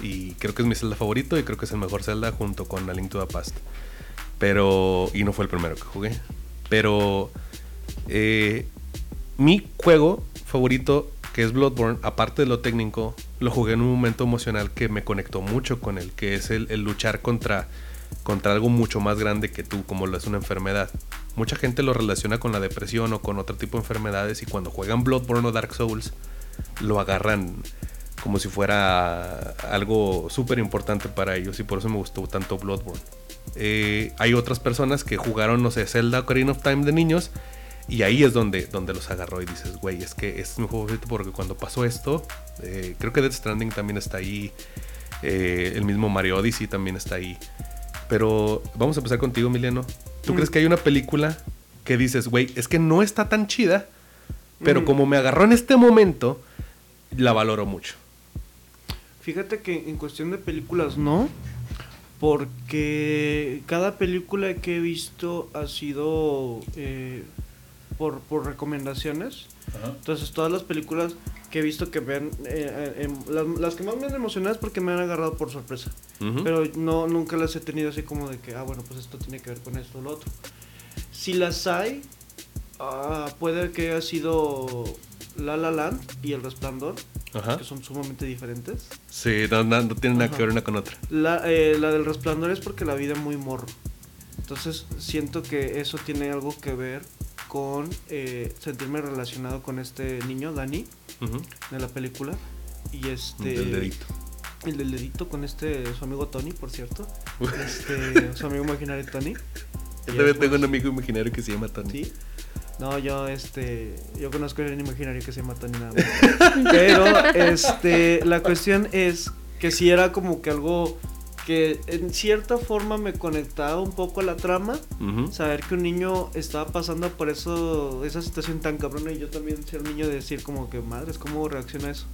Y creo que es mi Zelda favorito y creo que es el mejor Zelda junto con A Link to the Past. Pero, y no fue el primero que jugué. Pero eh, mi juego favorito, que es Bloodborne, aparte de lo técnico, lo jugué en un momento emocional que me conectó mucho con él, que es el, luchar contra, contra algo mucho más grande que tú, como lo es una enfermedad. Mucha gente lo relaciona con la depresión o con otro tipo de enfermedades y cuando juegan Bloodborne o Dark Souls, lo agarran como si fuera algo súper importante para ellos y por eso me gustó tanto Bloodborne. Eh, hay otras personas que jugaron, no sé, Zelda Ocarina of Time de niños. Y ahí es donde, donde los agarró y dices, güey, es que es mi juego favorito porque cuando pasó esto, eh, creo que Death Stranding también está ahí. Eh, el mismo Mario Odyssey también está ahí. Pero vamos a empezar contigo, Emiliano. ¿Tú mm. crees que hay una película que dices, güey, es que no está tan chida, pero mm. como me agarró en este momento, la valoro mucho? Fíjate que en cuestión de películas no, porque cada película que he visto ha sido eh, por, por, recomendaciones. Entonces todas las películas que he visto que ven, eh, eh, las, que más me han emocionado es porque me han agarrado por sorpresa. Pero no, nunca las he tenido así como de que, ah, bueno, pues esto tiene que ver con esto o lo otro. Si las hay, ah, puede que haya sido La La Land y El Resplandor que son sumamente diferentes. Sí, no, tienen nada que ver una con otra. Eh, la, del resplandor es porque la vida es muy morro. Entonces siento que eso tiene algo que ver con eh, sentirme relacionado con este niño, Dani, de la película. Y este... El dedito. El del dedito con este, su amigo Tony, por cierto. este, su amigo imaginario Tony. Yo también tengo un amigo imaginario que se llama Tony. Sí. No, yo este, yo conozco el imaginario que se mata ni nada. Pero este, la cuestión es que si era como que algo que en cierta forma me conectaba un poco a la trama, saber que un niño estaba pasando por eso esa situación tan cabrona y yo también ser niño de decir como que madres, ¿cómo reacciona eso?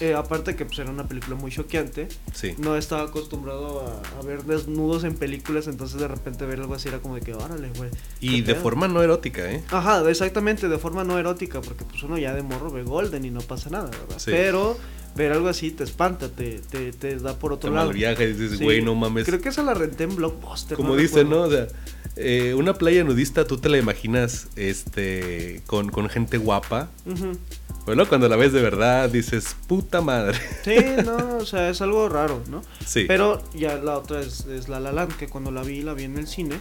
Eh, aparte que pues, era una película muy choqueante, Sí. no estaba acostumbrado a, a ver desnudos en películas, entonces de repente ver algo así era como de que, órale, güey. Y de pedo". forma no erótica, ¿eh? Ajá, exactamente, de forma no erótica, porque pues uno ya de morro ve Golden y no pasa nada, ¿verdad? Sí. Pero ver algo así te espanta, te, te, te da por Te otro lado. mal viaja y dices, Sí. güey, no mames. Creo que esa la renté en Blockbuster. Como no dicen, ¿no? O sea, eh, una playa nudista tú te la imaginas este con, con gente guapa. Ujú. Bueno, cuando la ves de verdad dices, puta madre. Sí, no, o sea, es algo raro, ¿no? Sí. Pero ya la otra es, es La La Land, que cuando la vi, la vi en el cine.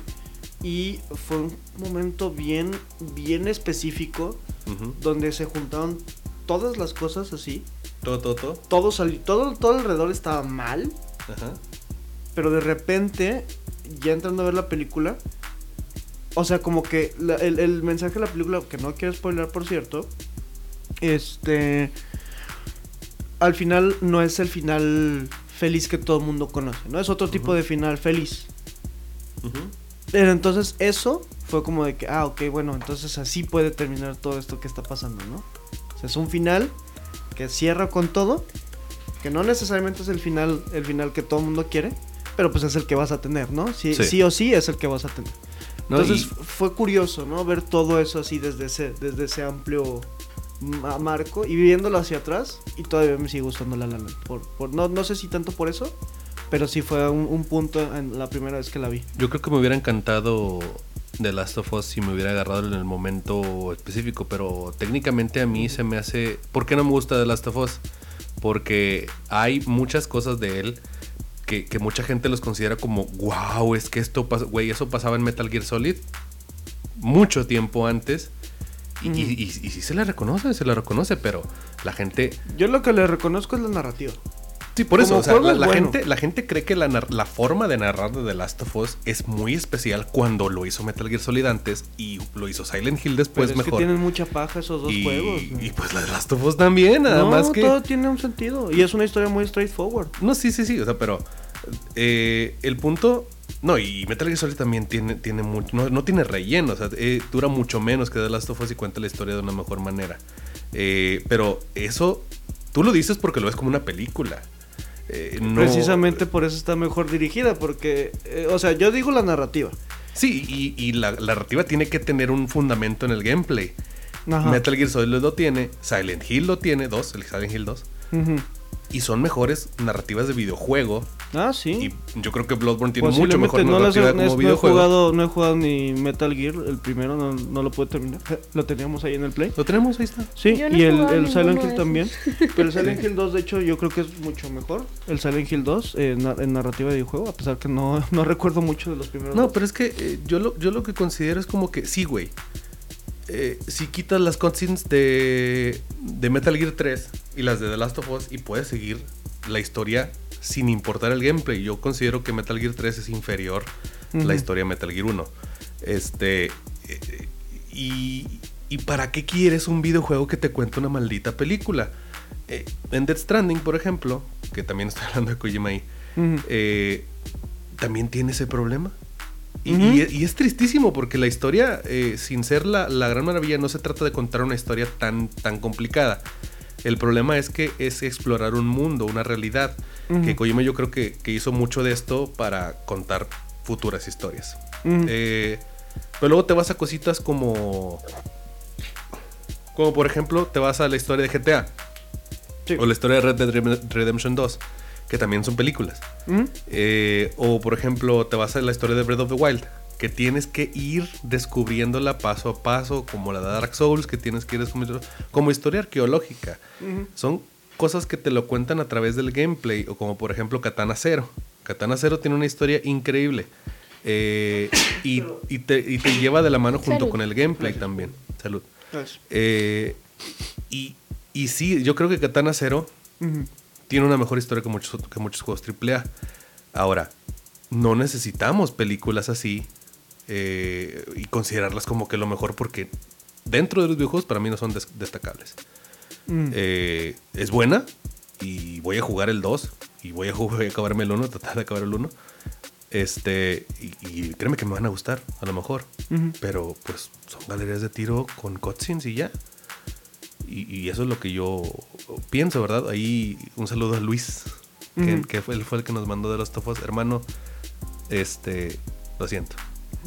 Y fue un momento bien, bien específico, donde se juntaron todas las cosas así. Todo, todo, todo. Todo, sali- todo, todo alrededor estaba mal, Ajá. pero de repente, ya entrando a ver la película, o sea, como que la- el, el mensaje de la película, que no quiero spoiler por cierto, este, al final no es el final feliz que todo el mundo conoce, ¿no? Es otro tipo de final feliz. Pero entonces eso fue como de que, ah, ok, bueno, entonces así puede terminar todo esto que está pasando, ¿no? O sea, es un final que cierra con todo, que no necesariamente es el final, el final que todo el mundo quiere, pero pues es el que vas a tener, ¿no? Sí, Sí. sí o sí es el que vas a tener. No, Entonces y- fue curioso, ¿no? Ver todo eso así desde ese, desde ese amplio marco y viéndolo hacia atrás y todavía me sigue gustando La La Land. Por, por, no, no sé si tanto por eso, pero sí fue un, un punto en la primera vez que la vi. Yo creo que me hubiera encantado The Last of Us si me hubiera agarrado en el momento específico, pero técnicamente a mí se me hace... ¿Por qué no me gusta The Last of Us? Porque hay muchas cosas de él que, que mucha gente los considera como, wow, es que esto pasa, güey, eso pasaba en Metal Gear Solid mucho tiempo antes. Y, Ujú. y, y- y sí se le reconoce, se le reconoce, pero la gente Yo lo que le reconozco es la narrativa. Sí, por eso, o sea, la, es la bueno. gente, la gente cree que la, la forma de narrar de The Last of Us es muy especial cuando lo hizo Metal Gear Solid antes y lo hizo Silent Hill después Pero es mejor. que tienen mucha paja esos dos y, juegos. y pues la The Last of Us también, nada no, más que... todo tiene un sentido. Y es una historia muy straightforward. No, sí, sí, sí, o sea, pero eh, el punto... No, y Metal Gear Solid también tiene, tiene mucho... No, no tiene relleno, o sea, eh, dura mucho menos que The Last of Us y cuenta la historia de una mejor manera. Eh, pero eso, tú lo dices porque lo ves como una película. Eh, no- Precisamente por eso está mejor dirigida. Porque, eh, o sea, yo digo la narrativa. Sí, y, y la, la narrativa tiene que tener un fundamento en el gameplay. Ajá. Metal Gear Solid lo tiene, Silent Hill lo tiene, dos, el Silent Hill 2. Ujú. Y son mejores narrativas de videojuego. Ah, sí. Y yo creo que Bloodborne tiene mucho mejor no, las he- narrativa no he- como no he videojuego. jugado, no he jugado ni Metal Gear, el primero, no, no lo pude terminar. Lo teníamos ahí en el Play. Lo tenemos, ahí está. Sí, no y he el, el Silent Hill también. Pero el Silent Hill 2, de hecho, yo creo que es mucho mejor. El Silent Hill 2 eh, en narrativa de videojuego, a pesar que no, no recuerdo mucho de los primeros. No, dos. pero es que eh, yo, lo, yo lo que considero es como que, sí, güey. Eh, si quitas las cutscenes de, de Metal Gear 3 y las de The Last of Us y puedes seguir la historia sin importar el gameplay, yo considero que Metal Gear 3 es inferior a la historia de Metal Gear 1. Este. eh, y, ¿Y para qué quieres un videojuego que te cuente una maldita película? Eh, en Dead Stranding, por ejemplo, que también estoy hablando de Kojima ahí, eh, también tiene ese problema. Y, Ujú. y- y es tristísimo porque la historia, eh, sin ser la, la gran maravilla, no se trata de contar una historia tan, tan complicada. El problema es que es explorar un mundo, una realidad. Que Kojima yo creo que, que hizo mucho de esto para contar futuras historias. Eh, pero luego te vas a cositas como... Como por ejemplo, te vas a la historia de GTA. Sí. O la historia de Red Dead Redem- Redemption 2. Que también son películas. Eh, o por ejemplo, te vas a la historia de Breath of the Wild, que tienes que ir descubriéndola paso a paso, como la de Dark Souls, que tienes que ir descubriendo, como historia arqueológica. Son cosas que te lo cuentan a través del gameplay, o como por ejemplo Katana Zero. Katana Zero tiene una historia increíble. eh, y, y te, y te lleva de la mano junto Salud. con el gameplay también. Salud. Eh, y, y sí, yo creo que Katana Zero tiene una mejor historia que muchos, que muchos juegos AAA. Ahora, no necesitamos películas así eh, y considerarlas como que lo mejor porque dentro de los videojuegos para mí no son des- destacables. Ujú. Eh, es buena y voy a jugar el 2 y voy a, jugar, voy a acabarme el 1, tratar de acabar el 1. Este, y, y créeme que me van a gustar, a lo mejor. Ujú. Pero pues son galerías de tiro con cutscenes y ya. Y, y eso es lo que yo pienso, ¿verdad? Ahí un saludo a Luis, que, Ujú. que fue, él fue el que nos mandó de los tofos. Hermano, este, lo siento.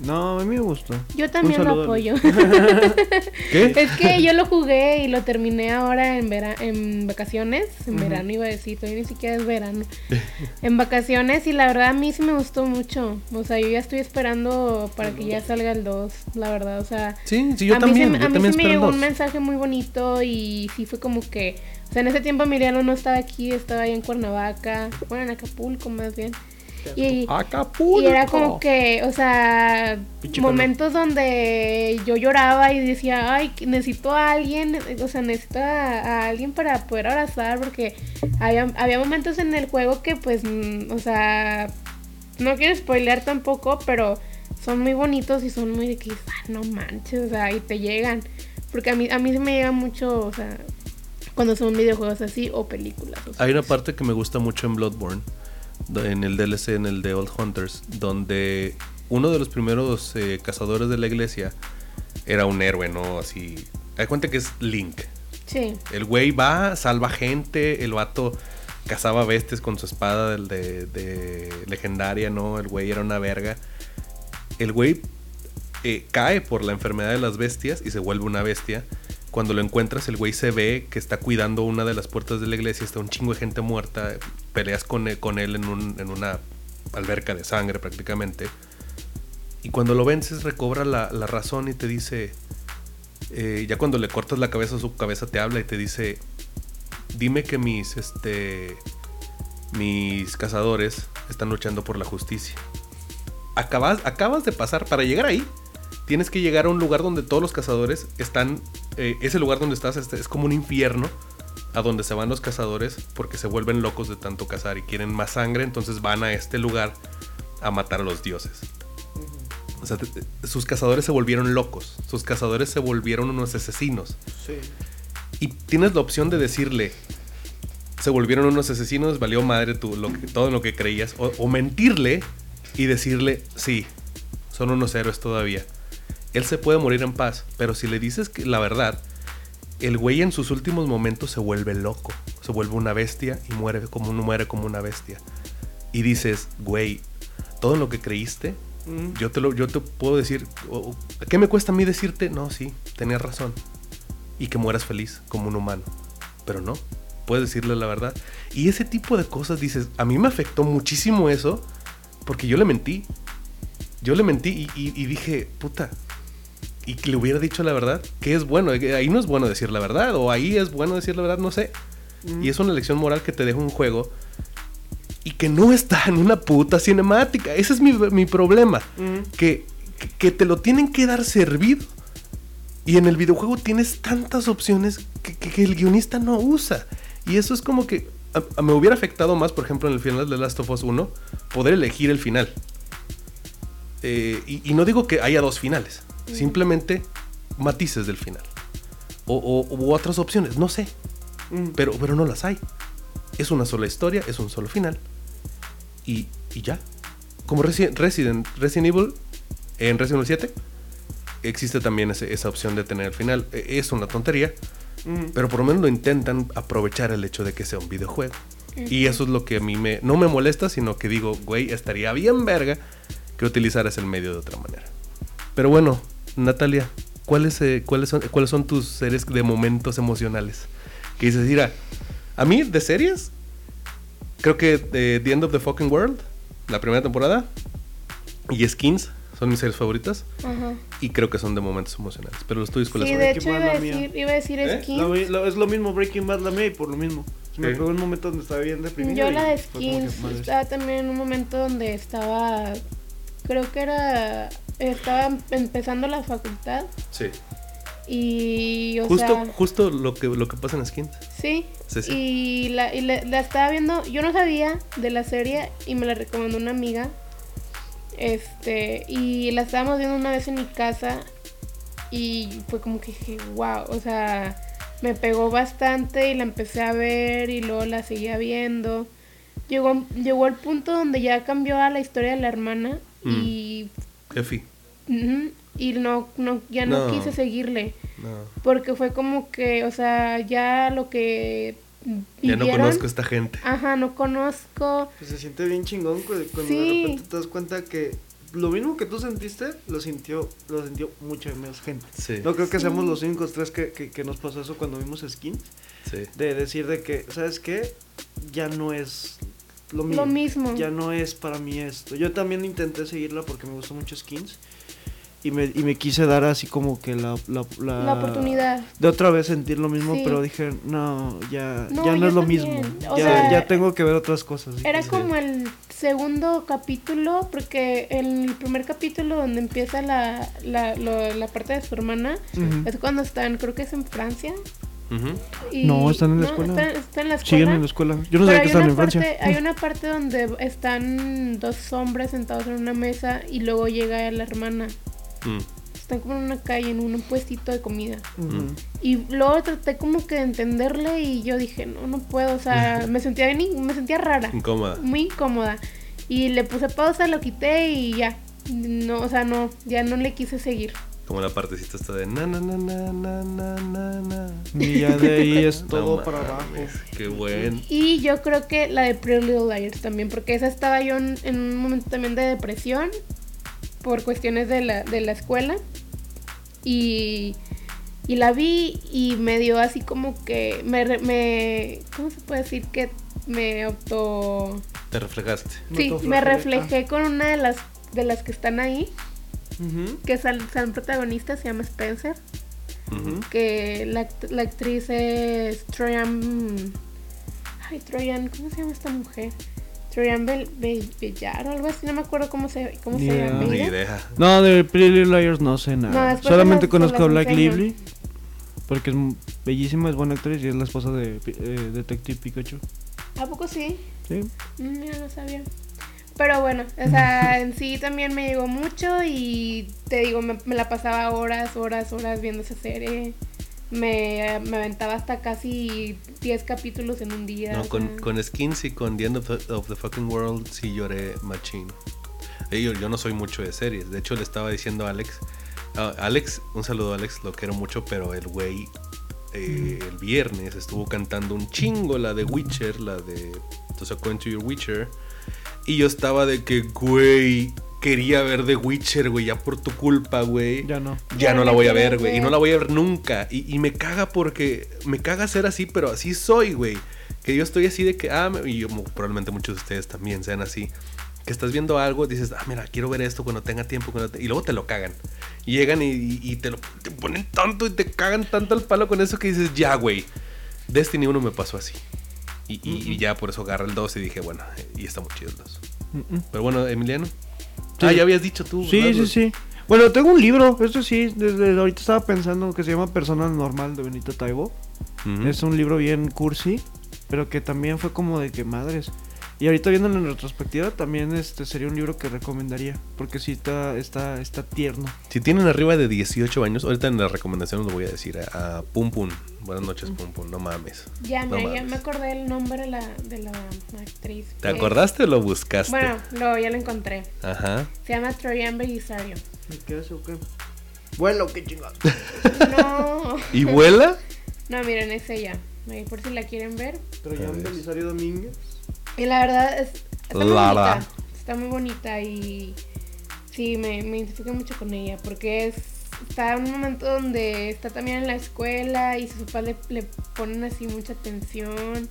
No, a mí me gustó. Yo también lo apoyo. ¿Qué? es que yo lo jugué y lo terminé ahora en, vera en vacaciones. En verano iba a decir, todavía ni siquiera es verano. en vacaciones y la verdad a mí sí me gustó mucho. O sea, yo ya estoy esperando para que ya salga el 2, la verdad. O sea, Sí, sí, yo a también. mí, yo a mí también sí me llegó un mensaje muy bonito y sí fue como que, o sea, en ese tiempo Emiliano no estaba aquí, estaba ahí en Cuernavaca, bueno, en Acapulco más bien. Y, Acapulco. y era como que, o sea, momentos donde yo lloraba y decía, ay, necesito a alguien, o sea, necesito a, a alguien para poder abrazar, porque había, había momentos en el juego que, pues, mm, o sea, no quiero spoilear tampoco, pero son muy bonitos y son muy de que, ah, no manches, o sea, y te llegan. Porque a mí, a mí se me llega mucho, o sea, cuando son videojuegos así o películas. o sea, Hay una parte que me gusta mucho en Bloodborne, en el DLC, en el de Old Hunters, donde uno de los primeros eh, cazadores de la iglesia era un héroe, ¿no? Así. Hay cuenta que es Link. Sí, El güey va, salva gente, el vato cazaba bestias con su espada del de, de legendaria, ¿no? El güey era una verga. El güey eh, cae por la enfermedad de las bestias y se vuelve una bestia. Cuando lo encuentras, el güey se ve que está cuidando una de las puertas de la iglesia, está un chingo de gente muerta, peleas con él, con él en, un- en una alberca de sangre prácticamente. Y cuando lo vences, recobra la, la razón y te dice, eh, ya cuando le cortas la cabeza, su cabeza te habla y te dice, dime que mis, este, mis cazadores están luchando por la justicia. Acabas, acabas de pasar, para llegar ahí, tienes que llegar a un lugar donde todos los cazadores están, eh, ese lugar donde estás este, es como un infierno, a donde se van los cazadores porque se vuelven locos de tanto cazar y quieren más sangre, entonces van a este lugar a matar a los dioses. O sea, sus cazadores se volvieron locos, sus cazadores se volvieron unos asesinos. Sí. Y tienes la opción de decirle, se volvieron unos asesinos, valió madre tú, lo que, todo lo que creías. O, o mentirle y decirle, sí, son unos héroes todavía. Él se puede morir en paz, pero si le dices que la verdad, el güey en sus últimos momentos se vuelve loco, se vuelve una bestia y muere como, muere como una bestia. Y dices, güey, todo lo que creíste, Mm. yo te, lo, yo te puedo decir, ¿qué me cuesta a mí decirte? No, sí, tenías razón. Y que mueras feliz como un humano. Pero no, puedes decirle la verdad. Y ese tipo de cosas dices, a mí me afectó muchísimo eso porque yo le mentí. Yo le mentí y, y- y dije, puta. Y que le hubiera dicho la verdad, que es bueno. Ahí no es bueno decir la verdad, o ahí es bueno decir la verdad, no sé. Mm. Y es una lección moral que te deja un juego y que no está en una puta cinemática. Ese es mi, mi problema. Mm. Que, que, te lo tienen que dar servido. Y en el videojuego tienes tantas opciones que, que- que el guionista no usa. Y eso es como que a- a- me hubiera afectado más, por ejemplo, en el final de Last of Us 1, poder elegir el final. Eh, y, y no digo que haya dos finales, simplemente matices del final. O, o- otras opciones, no sé. Mm. Pero, pero no las hay. Es una sola historia, es un solo final. Y, y ya. Como Resi- Resident, Resident Evil, en Resident Evil 7, existe también ese- esa opción de tener el final. E- Es una tontería, Mm. pero por lo menos lo intentan aprovechar el hecho de que sea un videojuego. Y eso es lo que a mí me, no me molesta, sino que digo, güey, estaría bien verga que utilizaras el medio de otra manera. Pero bueno, Natalia, ¿cuáles, eh, cuáles, son, ¿cuáles son tus series de momentos emocionales? Que dices, mira, a mí de series, creo que eh, The End of the Fucking World, la primera temporada, y Skins son mis series favoritas. ajá. Y creo que son de momentos emocionales. Pero los tuyos, ¿cuáles Sí, son? de hecho iba a la mía. decir, iba a decir ¿Eh? Skins. La vi- la- es lo mismo Breaking Bad la mía y por lo mismo. Se me pegó un momento donde estaba bien deprimido. Yo la de Skins estaba también en un momento donde estaba, creo que era, estaba empezando la facultad Sí. y, o Justo, sea, justo lo que, lo que pasa en Skins. sí, Sí, sí. y, la, y la, la estaba viendo, yo no sabía de la serie y me la recomendó una amiga, este, y la estábamos viendo una vez en mi casa y fue como que dije, wow, o sea, me pegó bastante y la empecé a ver y luego la seguía viendo. Llegó, llegó al punto donde ya cambió a la historia de la hermana y, Y no, no, ya no, No. quise seguirle. No. Porque fue como que, o sea, ya lo que Ya no vivieron. conozco a esta gente. Ajá, no conozco. Pues se siente bien chingón cu- cuando Sí. de repente te das cuenta que lo mismo que tú sentiste, lo sintió, lo sintió mucha más gente. Sí, No creo que Sí. seamos los únicos tres que, que, que nos pasó eso cuando vimos Skins. sí. De decir de que, ¿sabes qué? Ya no es lo mío. Lo mismo. Ya no es para mí esto. Yo también intenté seguirla porque me gustó mucho Skins. Y me, y me quise dar así como que la, la, la, La oportunidad. de otra vez sentir lo mismo, Sí. pero dije, no, ya No, ya no es lo también. mismo. O Ya, sea, ya tengo que ver otras cosas. Era Sí. como el segundo capítulo, porque el primer capítulo donde empieza la, la, lo- la parte de su hermana es cuando están, creo que es en Francia. Y- No, están en la escuela. Están, están en la escuela. Siguen en la escuela. Yo no Pero sabía hay que estaban una en Francia. parte- Hay una parte donde están dos hombres sentados en una mesa y luego llega la hermana. Mm. Están como en una calle, en un puestito de comida. Ujú. Y luego traté como que de entenderle y yo dije, no, no puedo. O sea, me sentía bien, in- me sentía rara. Incómoda. Muy incómoda. Y le puse pausa, lo quité y ya. No, o sea, no, ya no le quise seguir. Como la partecita esta de na na na na na na na na. Y ya de ahí es No todo para abajo. Qué buen. Y yo creo que la de Pretty Little Liars también, porque esa estaba yo en, en un momento también de depresión por cuestiones de la, de la escuela. Y, y la vi y me dio así como que me, re- me ¿cómo se puede decir? Que me auto... Te reflejaste. Sí, me reflejé con una de las, de las que están ahí, que sal- salen protagonistas, se llama Spencer. Que la, la actriz es Troyan. Ay, Troyan, ¿cómo se llama esta mujer? Bel- Bellar o algo así, no me acuerdo cómo se, cómo se llama. Ni idea. No, de Pretty Little Liars no sé nada. No, Solamente las- conozco a Black. Lively. Porque es bellísima, es buena actriz y es la esposa de eh, Detective Pikachu. ¿A poco sí? Sí. Mm, ya no sabía. Pero bueno, o sea, en sí también me llegó mucho y te digo, me, me la pasaba horas, horas, horas viendo esa serie. Me, me aventaba hasta casi 10 capítulos en un día. No, con, Skins y con The End of the, of the Fucking World sí lloré machín. Eh, Yo, yo no soy mucho de series. De hecho, le estaba diciendo a Alex. Alex, un saludo a Alex, lo quiero mucho, pero el güey eh, el viernes estuvo cantando un chingo la de Witcher, la de Entonces According to Your Witcher. Y yo estaba de que, güey, quería ver The Witcher, güey, ya por tu culpa, güey. Ya no. Ya Ya no la voy a ver, güey. Y no la voy a ver nunca. Y, y me caga porque. Me caga ser así, pero así soy, güey. Que yo estoy así de que. Ah, y yo, probablemente muchos de ustedes también sean así. Que estás viendo algo, dices, ah, mira, quiero ver esto cuando tenga tiempo. cuando te-". Y luego te lo cagan. Y llegan y, y- y te lo te ponen tanto y te cagan tanto el palo con eso que dices, ya, güey. Destiny 1 me pasó así. Y, y- y ya por eso agarré el 2 y dije, bueno, eh, y está muy chido el 2. Mm, mm. Pero bueno, Emiliano. Sí. Ah, ya habías dicho tú. Sí, ¿verdad? sí, sí. Bueno, tengo un libro, esto sí, desde ahorita estaba pensando que se llama Persona Normal de Benito Taibo. Es un libro bien cursi, pero que también fue como de que madres. Y ahorita viéndolo en retrospectiva, también este sería un libro que recomendaría, porque sí está, está, está tierno. Si tienen arriba de 18 años, ahorita en las recomendaciones lo voy a decir a, a Pum Pum. Buenas noches, Pum Pum, no mames. Ya, No mira, ya me acordé el nombre de la, de la actriz. ¿Te acordaste o lo buscaste? Bueno, lo, ya lo encontré. Ajá. Se llama Troyan Belisario. ¿Qué hace o qué? Bueno, qué chingado. No. ¿Y vuela? No, miren, es ella. Por si la quieren ver. Ver. Belisario Domínguez. Y la verdad es, está muy bonita. Está muy bonita y sí, me, me identifico mucho con ella porque es está en un momento donde está también en la escuela y sus papás le, le ponen así mucha atención,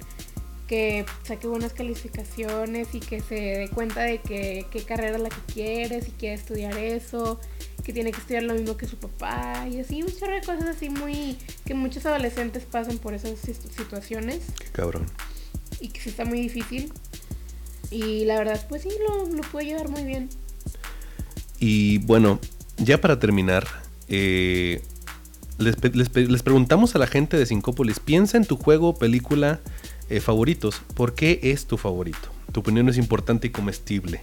que saque buenas calificaciones y que se dé cuenta de que qué carrera es la que quiere, si quiere estudiar eso, que tiene que estudiar lo mismo que su papá y así un chorro de cosas así muy que muchos adolescentes pasan por esas situ- situaciones Qué cabrón. Y que sí está muy difícil. Y la verdad, pues sí, lo, lo puede llevar muy bien. Y bueno, ya para terminar, eh, les, les preguntamos a la gente de Sincópolis, piensa en tu juego película eh, favoritos. ¿Por qué es tu favorito? Tu opinión es importante y comestible.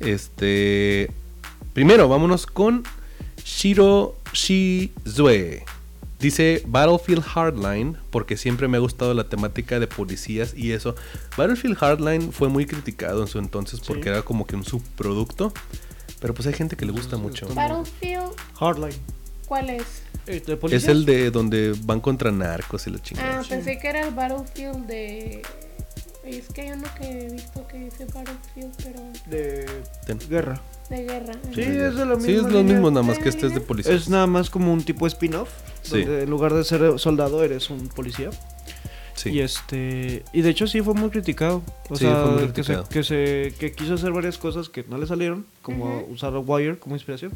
Este, primero, vámonos con Shiro Shizue. Dice Battlefield Hardline porque siempre me ha gustado la temática de policías y eso. Battlefield Hardline fue muy criticado en su entonces porque Sí. era como que un subproducto. Pero pues hay gente que le gusta Sí, mucho. Battlefield, Hardline. ¿cuál es? Eh, ¿de Es el de donde van contra narcos y la chingada. Ah, pensé que era el Battlefield de. Es que hay uno que he visto que dice Battlefield, pero De Ten. guerra. de guerra. Sí, es de la misma Sí, es lo línea. mismo, nada más ¿De que este es de policía. Es nada más como un tipo spin-off. Sí. Donde en lugar de ser soldado eres un policía. Sí. Y este. Y de hecho sí fue muy criticado. O Sí, sea, fue muy que, se, que se. que quiso hacer varias cosas que no le salieron. Como usar Wire como inspiración.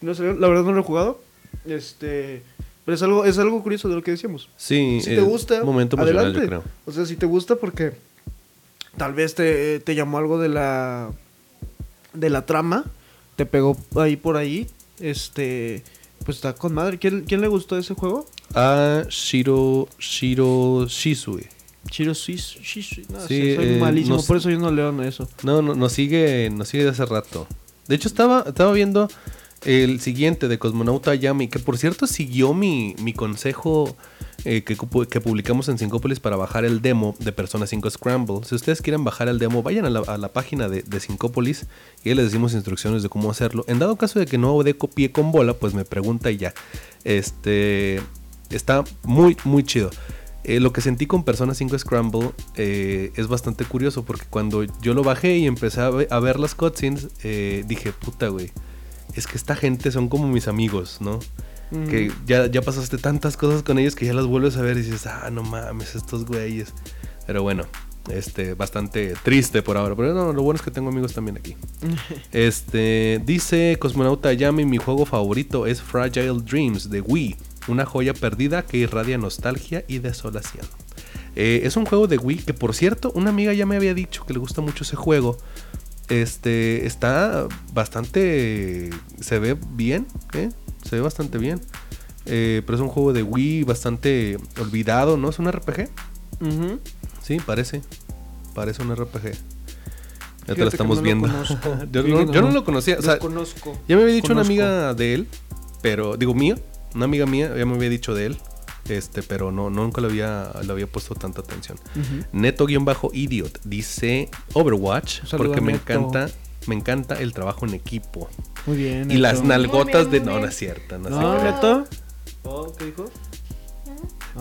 No salieron. La verdad no lo he jugado. Este. Pero es algo, es algo curioso de lo que decíamos. Sí, Si te gusta, momento emocional, adelante. yo creo. O sea, si te gusta porque tal vez te, te llamó algo de la de la trama, te pegó ahí por ahí, este, pues está con madre. ¿Quién, quién le gustó ese juego? A Shiro Shiro Shisui. Chiro Sis- Shisui. No, Sí, sí, soy eh, malísimo, por eso yo no leo eso. No, no, nos sigue, nos sigue de hace rato. De hecho, estaba, estaba viendo el siguiente de Cosmonauta Yami, que por cierto siguió mi, mi consejo eh, que, que publicamos en Syncópolis para bajar el demo de Persona 5 Scramble. Si ustedes quieren bajar el demo, vayan a la, página de, de Syncópolis y ahí les decimos instrucciones de cómo hacerlo. En dado caso de que no de pie con bola, pues me pregunta y ya. Este está muy, muy chido. Eh, lo que sentí con Persona 5 Scramble eh, es bastante curioso porque cuando yo lo bajé y empecé a, ve- a ver las cutscenes, dije, puta, güey, es que esta gente son como mis amigos, ¿no? Que ya, ya pasaste tantas cosas con ellos que ya las vuelves a ver y dices, ah, no mames, estos güeyes. Pero bueno, este, bastante triste por ahora. Pero no, lo bueno es que tengo amigos también aquí. Este, dice Cosmonauta Yami, mi juego favorito es Fragile Dreams de Wii, una joya perdida que irradia nostalgia y desolación. Eh, es un juego de Wii que, por cierto, una amiga ya me había dicho que le gusta mucho ese juego. Este, está bastante, se ve bien, ¿eh? Se ve bastante bien. Eh, pero es un juego de Wii bastante olvidado, ¿no? Es un RPG. Sí, parece. Parece un RPG. Ya te lo estamos no viendo. conozco. yo, no, yo no lo conocía. O sea, Desconozco. ya me había dicho una Conozco. amiga de él, pero digo mío, una amiga mía ya me había dicho de él, este, pero no nunca le había le había puesto tanta atención. Ujú. Neto-idiot dice Overwatch porque me Neto. encanta me encanta el trabajo en equipo Muy bien. y las nalgotas Muy de bien, no muy no es cierto, no, es No, cierto. Neto. Oh, ¿Qué dijo?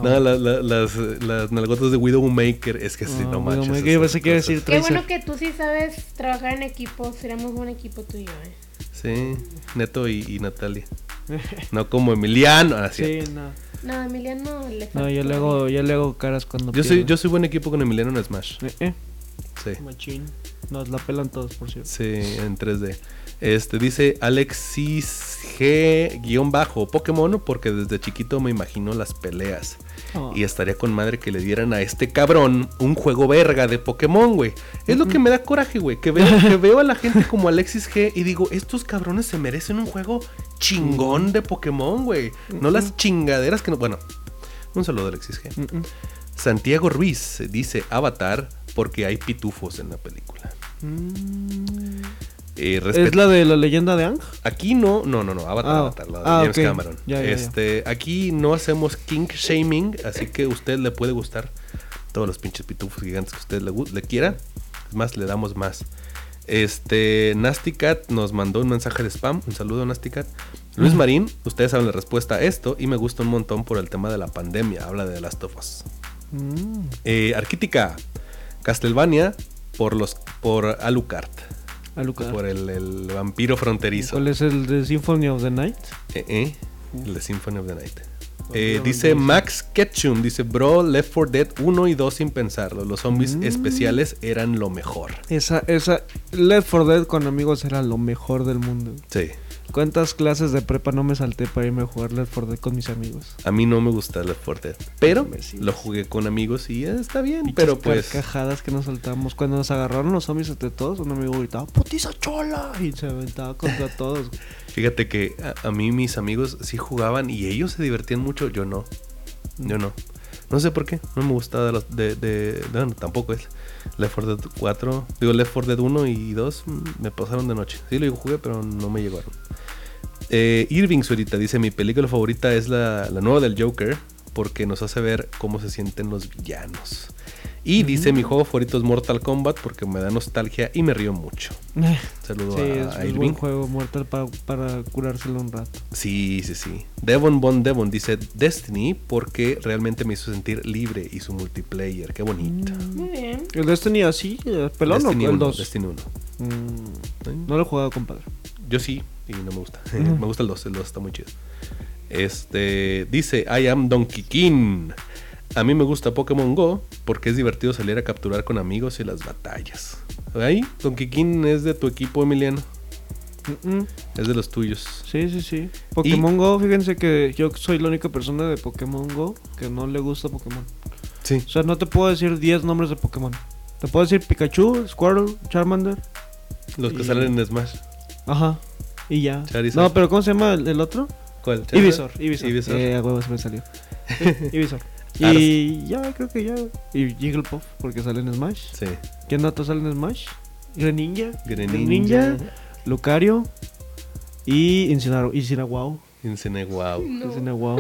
No, la- la- las, las nalgotas de Widowmaker es que sí, no, No, manches. Widowmaker, esas yo pensé que iba a cosas. decir Qué bueno que tú sí sabes trabajar en equipo. Seríamos buen equipo tú y yo, ¿eh? Sí, Neto y, y Natalia. No como Emiliano. ah, Sí, no. No, Emiliano le No, falta yo le hago, yo le hago caras cuando Yo soy, pierde. yo soy buen equipo con Emiliano en Smash. Eh, eh, Sí. machín. Nos la pelan todos, por cierto. Sí, en 3D. Este dice Alexis G guion bajo Pokémon porque desde chiquito me imagino las peleas. Oh. Y estaría con madre que le dieran a este cabrón un juego verga de Pokémon, güey. Es lo que me da coraje, güey. Que veo, que veo a la gente como Alexis G y digo, estos cabrones se merecen un juego chingón de Pokémon, güey. No las chingaderas que no. Bueno, un saludo, Alexis G. Mm, mm. Santiago Ruiz dice Avatar porque hay pitufos en la película. Mm. Eh, ¿Es la de la leyenda de Ang? Aquí no, no, no, no, Avatar, Ah, Avatar, la de ah, James. Cameron. Ya, ya, ya. este, aquí no hacemos kink shaming, así que a usted le puede gustar todos los pinches pitufos gigantes que usted le, le quiera. Más, le damos más. Este, Nasty Cat nos mandó un mensaje de spam. Un saludo, Nasty Cat. Luis Marín, ustedes saben la respuesta a esto y me gusta un montón por el tema de la pandemia. Habla de las tofas. Mm. Eh, Arquítica, Castlevania por los por Alucard, Alucard. por el, el vampiro fronterizo. ¿Cuál es el de Symphony of the Night? Eh, eh, el de Symphony of the Night. Eh, dice. Max Ketchum, dice, bro, Left 4 Dead 1 y 2 sin pensarlo. Los zombies Mm. especiales eran lo mejor. Esa, esa, Left 4 Dead con amigos era lo mejor del mundo. Sí. ¿Cuántas clases de prepa no me salté para irme a jugar Left 4 Dead con mis amigos? A mí no me gusta Left 4 Dead. Pero lo jugué con amigos y eh, está bien. Pero pues... carcajadas que nos saltamos. Cuando nos agarraron los zombies entre todos, un amigo gritaba, ¡Putiza chola! Y se aventaba contra todos. Fíjate que a, a mí mis amigos sí jugaban y ellos se divertían mucho. Yo no. Yo no. No sé por qué. No me gustaba de los... Tampoco es. Left 4 Dead 4. Digo, Left 4 Dead 1 y 2 mm, me pasaron de noche. Sí, lo jugué, pero no me llegaron. Eh, Irving Suerita dice, mi película favorita es la, la nueva del Joker porque nos hace ver cómo se sienten los villanos. Y dice, mi juego favorito es Mortal Kombat porque me da nostalgia y me río mucho. Saludo Sí, a, es a un Elvin. buen juego Mortal pa- para curárselo un rato. Sí, sí, sí. Devon Bon Devon dice Destiny porque realmente me hizo sentir libre y su multiplayer. Qué bonito. Muy bien. ¿El Destiny así? ¿El pelón Destiny o el 1, 2? Destiny 1. No lo he jugado, compadre. Yo sí, y no me gusta. Me gusta el 2, el 2 está muy chido. Este dice I am Donkey King. A mí me gusta Pokémon Go porque es divertido salir a capturar con amigos y las batallas. Ahí, Donkey King es de tu equipo, Emiliano. Mm, mm. Es de los tuyos. Sí, sí, sí. Pokémon Go, fíjense que yo soy la única persona de Pokémon Go que no le gusta Pokémon. Sí. O sea, no te puedo decir 10 nombres de Pokémon. Te puedo decir Pikachu, Squirtle, Charmander. Los que Y- salen en Smash. Ajá. Y ya. Charizard. No, pero ¿cómo se llama el, el otro? ¿Cuál? Ivysaur. Ivysaur. Ivysaur. Eh, a huevo se me salió. Ars. Y ya, creo que ya. Y Jigglypuff, porque sale en Smash. Sí. ¿Quién otro sale en Smash? Greninja. Greninja. Lucario. Y Incineroar. Incineroar. Incineguau.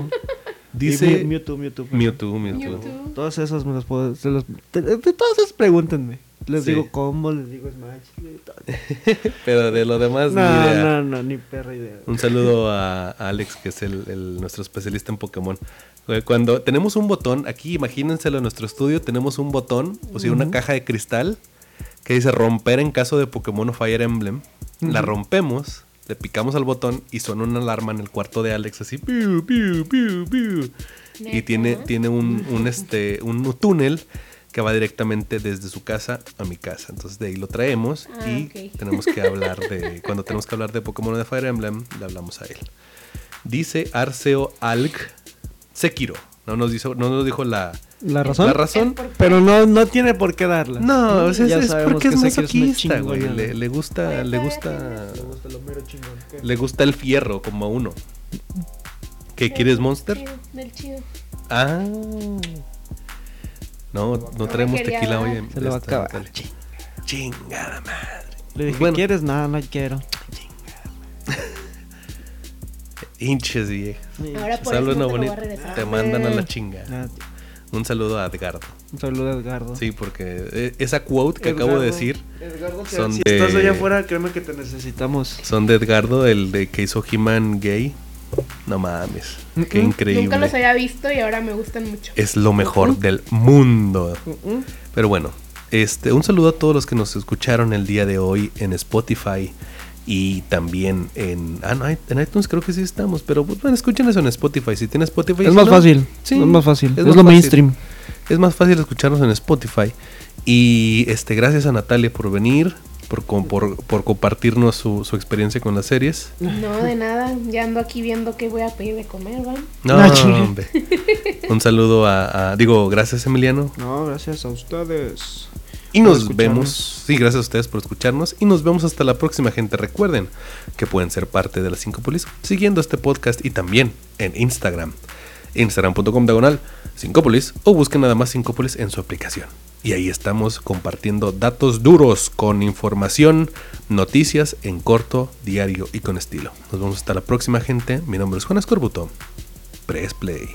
No. Dice Y Mew- Mewtwo, Mewtwo. Mewtwo, Mewtwo. YouTube. Todas esas me las puedo. se las- de, de todas esas pregúntenme. Les Sí. digo combo, les digo Smash. Pero de lo demás, No, ni idea. no, no, ni perra idea. Un saludo a Alex, que es el, el- nuestro especialista en Pokémon. Eh, Cuando tenemos un botón, aquí imagínenselo en nuestro estudio, tenemos un botón, o sea, una caja de cristal que dice romper en caso de Pokémon o Fire Emblem. La rompemos, le picamos al botón y suena una alarma en el cuarto de Alex así. piu, piu, piu, piu. Y tiene, tiene un, un, este, un túnel que va directamente desde su casa a mi casa. Entonces de ahí lo traemos Ah, y tenemos que hablar de... Cuando tenemos que hablar de Pokémon de Fire Emblem, le hablamos a él. Dice Arceo Alg Sekiro. No nos, dijo, no nos dijo la, ¿La razón? la razón. Pero no, no tiene por qué darla. No, o sea, es, Ya es porque es masoquista, güey. Le, le gusta, le gusta, Me gusta lo mero chingón. Le gusta el fierro como a uno. ¿Qué quieres, Monster? Chido, Del chido. Ah. No, no traemos tequila hoy. en Se le va a acabar. dale. Chingada madre. Le dije, Bueno. ¿quieres? No, no quiero. Hinches viejas. Ahora por eso no te lo a. Te mandan a la Eh. chinga. Ah, Un saludo a Edgardo. Un saludo a Edgardo. Sí, porque eh, esa quote que acabo de decir Edgardo, si- son si de- estás allá afuera, créeme que te necesitamos. son de Edgardo, el de que hizo He-Man gay. No mames. Qué Mm-mm. increíble. Nunca los había visto y ahora me gustan mucho. Es lo mejor del mundo. Mm-mm. Pero bueno, este, un saludo a todos los que nos escucharon el día de hoy en Spotify y también en, ah, no, en iTunes creo que sí estamos, pero pues, bueno, escuchen eso en Spotify. Si tienes Spotify, Es si más no, fácil. sí, es más fácil. Es, más lo fácil. mainstream. Es más fácil escucharnos en Spotify. Y este, gracias a Natalia por venir, por, por, por compartirnos su, su experiencia con las series. No, de nada. Ya ando aquí viendo qué voy a pedir de comer, ¿van? No, hombre. Un saludo a, a- digo, gracias Emiliano. No, gracias a ustedes. Y nos vemos. Sí, gracias a ustedes por escucharnos. Y nos vemos hasta la próxima, gente. Recuerden que pueden ser parte de las 5 polis siguiendo este podcast y también en Instagram. Instagram.com diagonal 5 polis o busquen nada más 5 polis en su aplicación. Y ahí estamos compartiendo datos duros con información, noticias en corto, diario y con estilo. Nos vemos hasta la próxima, gente. Mi nombre es Juan Escorbuto. Press Play.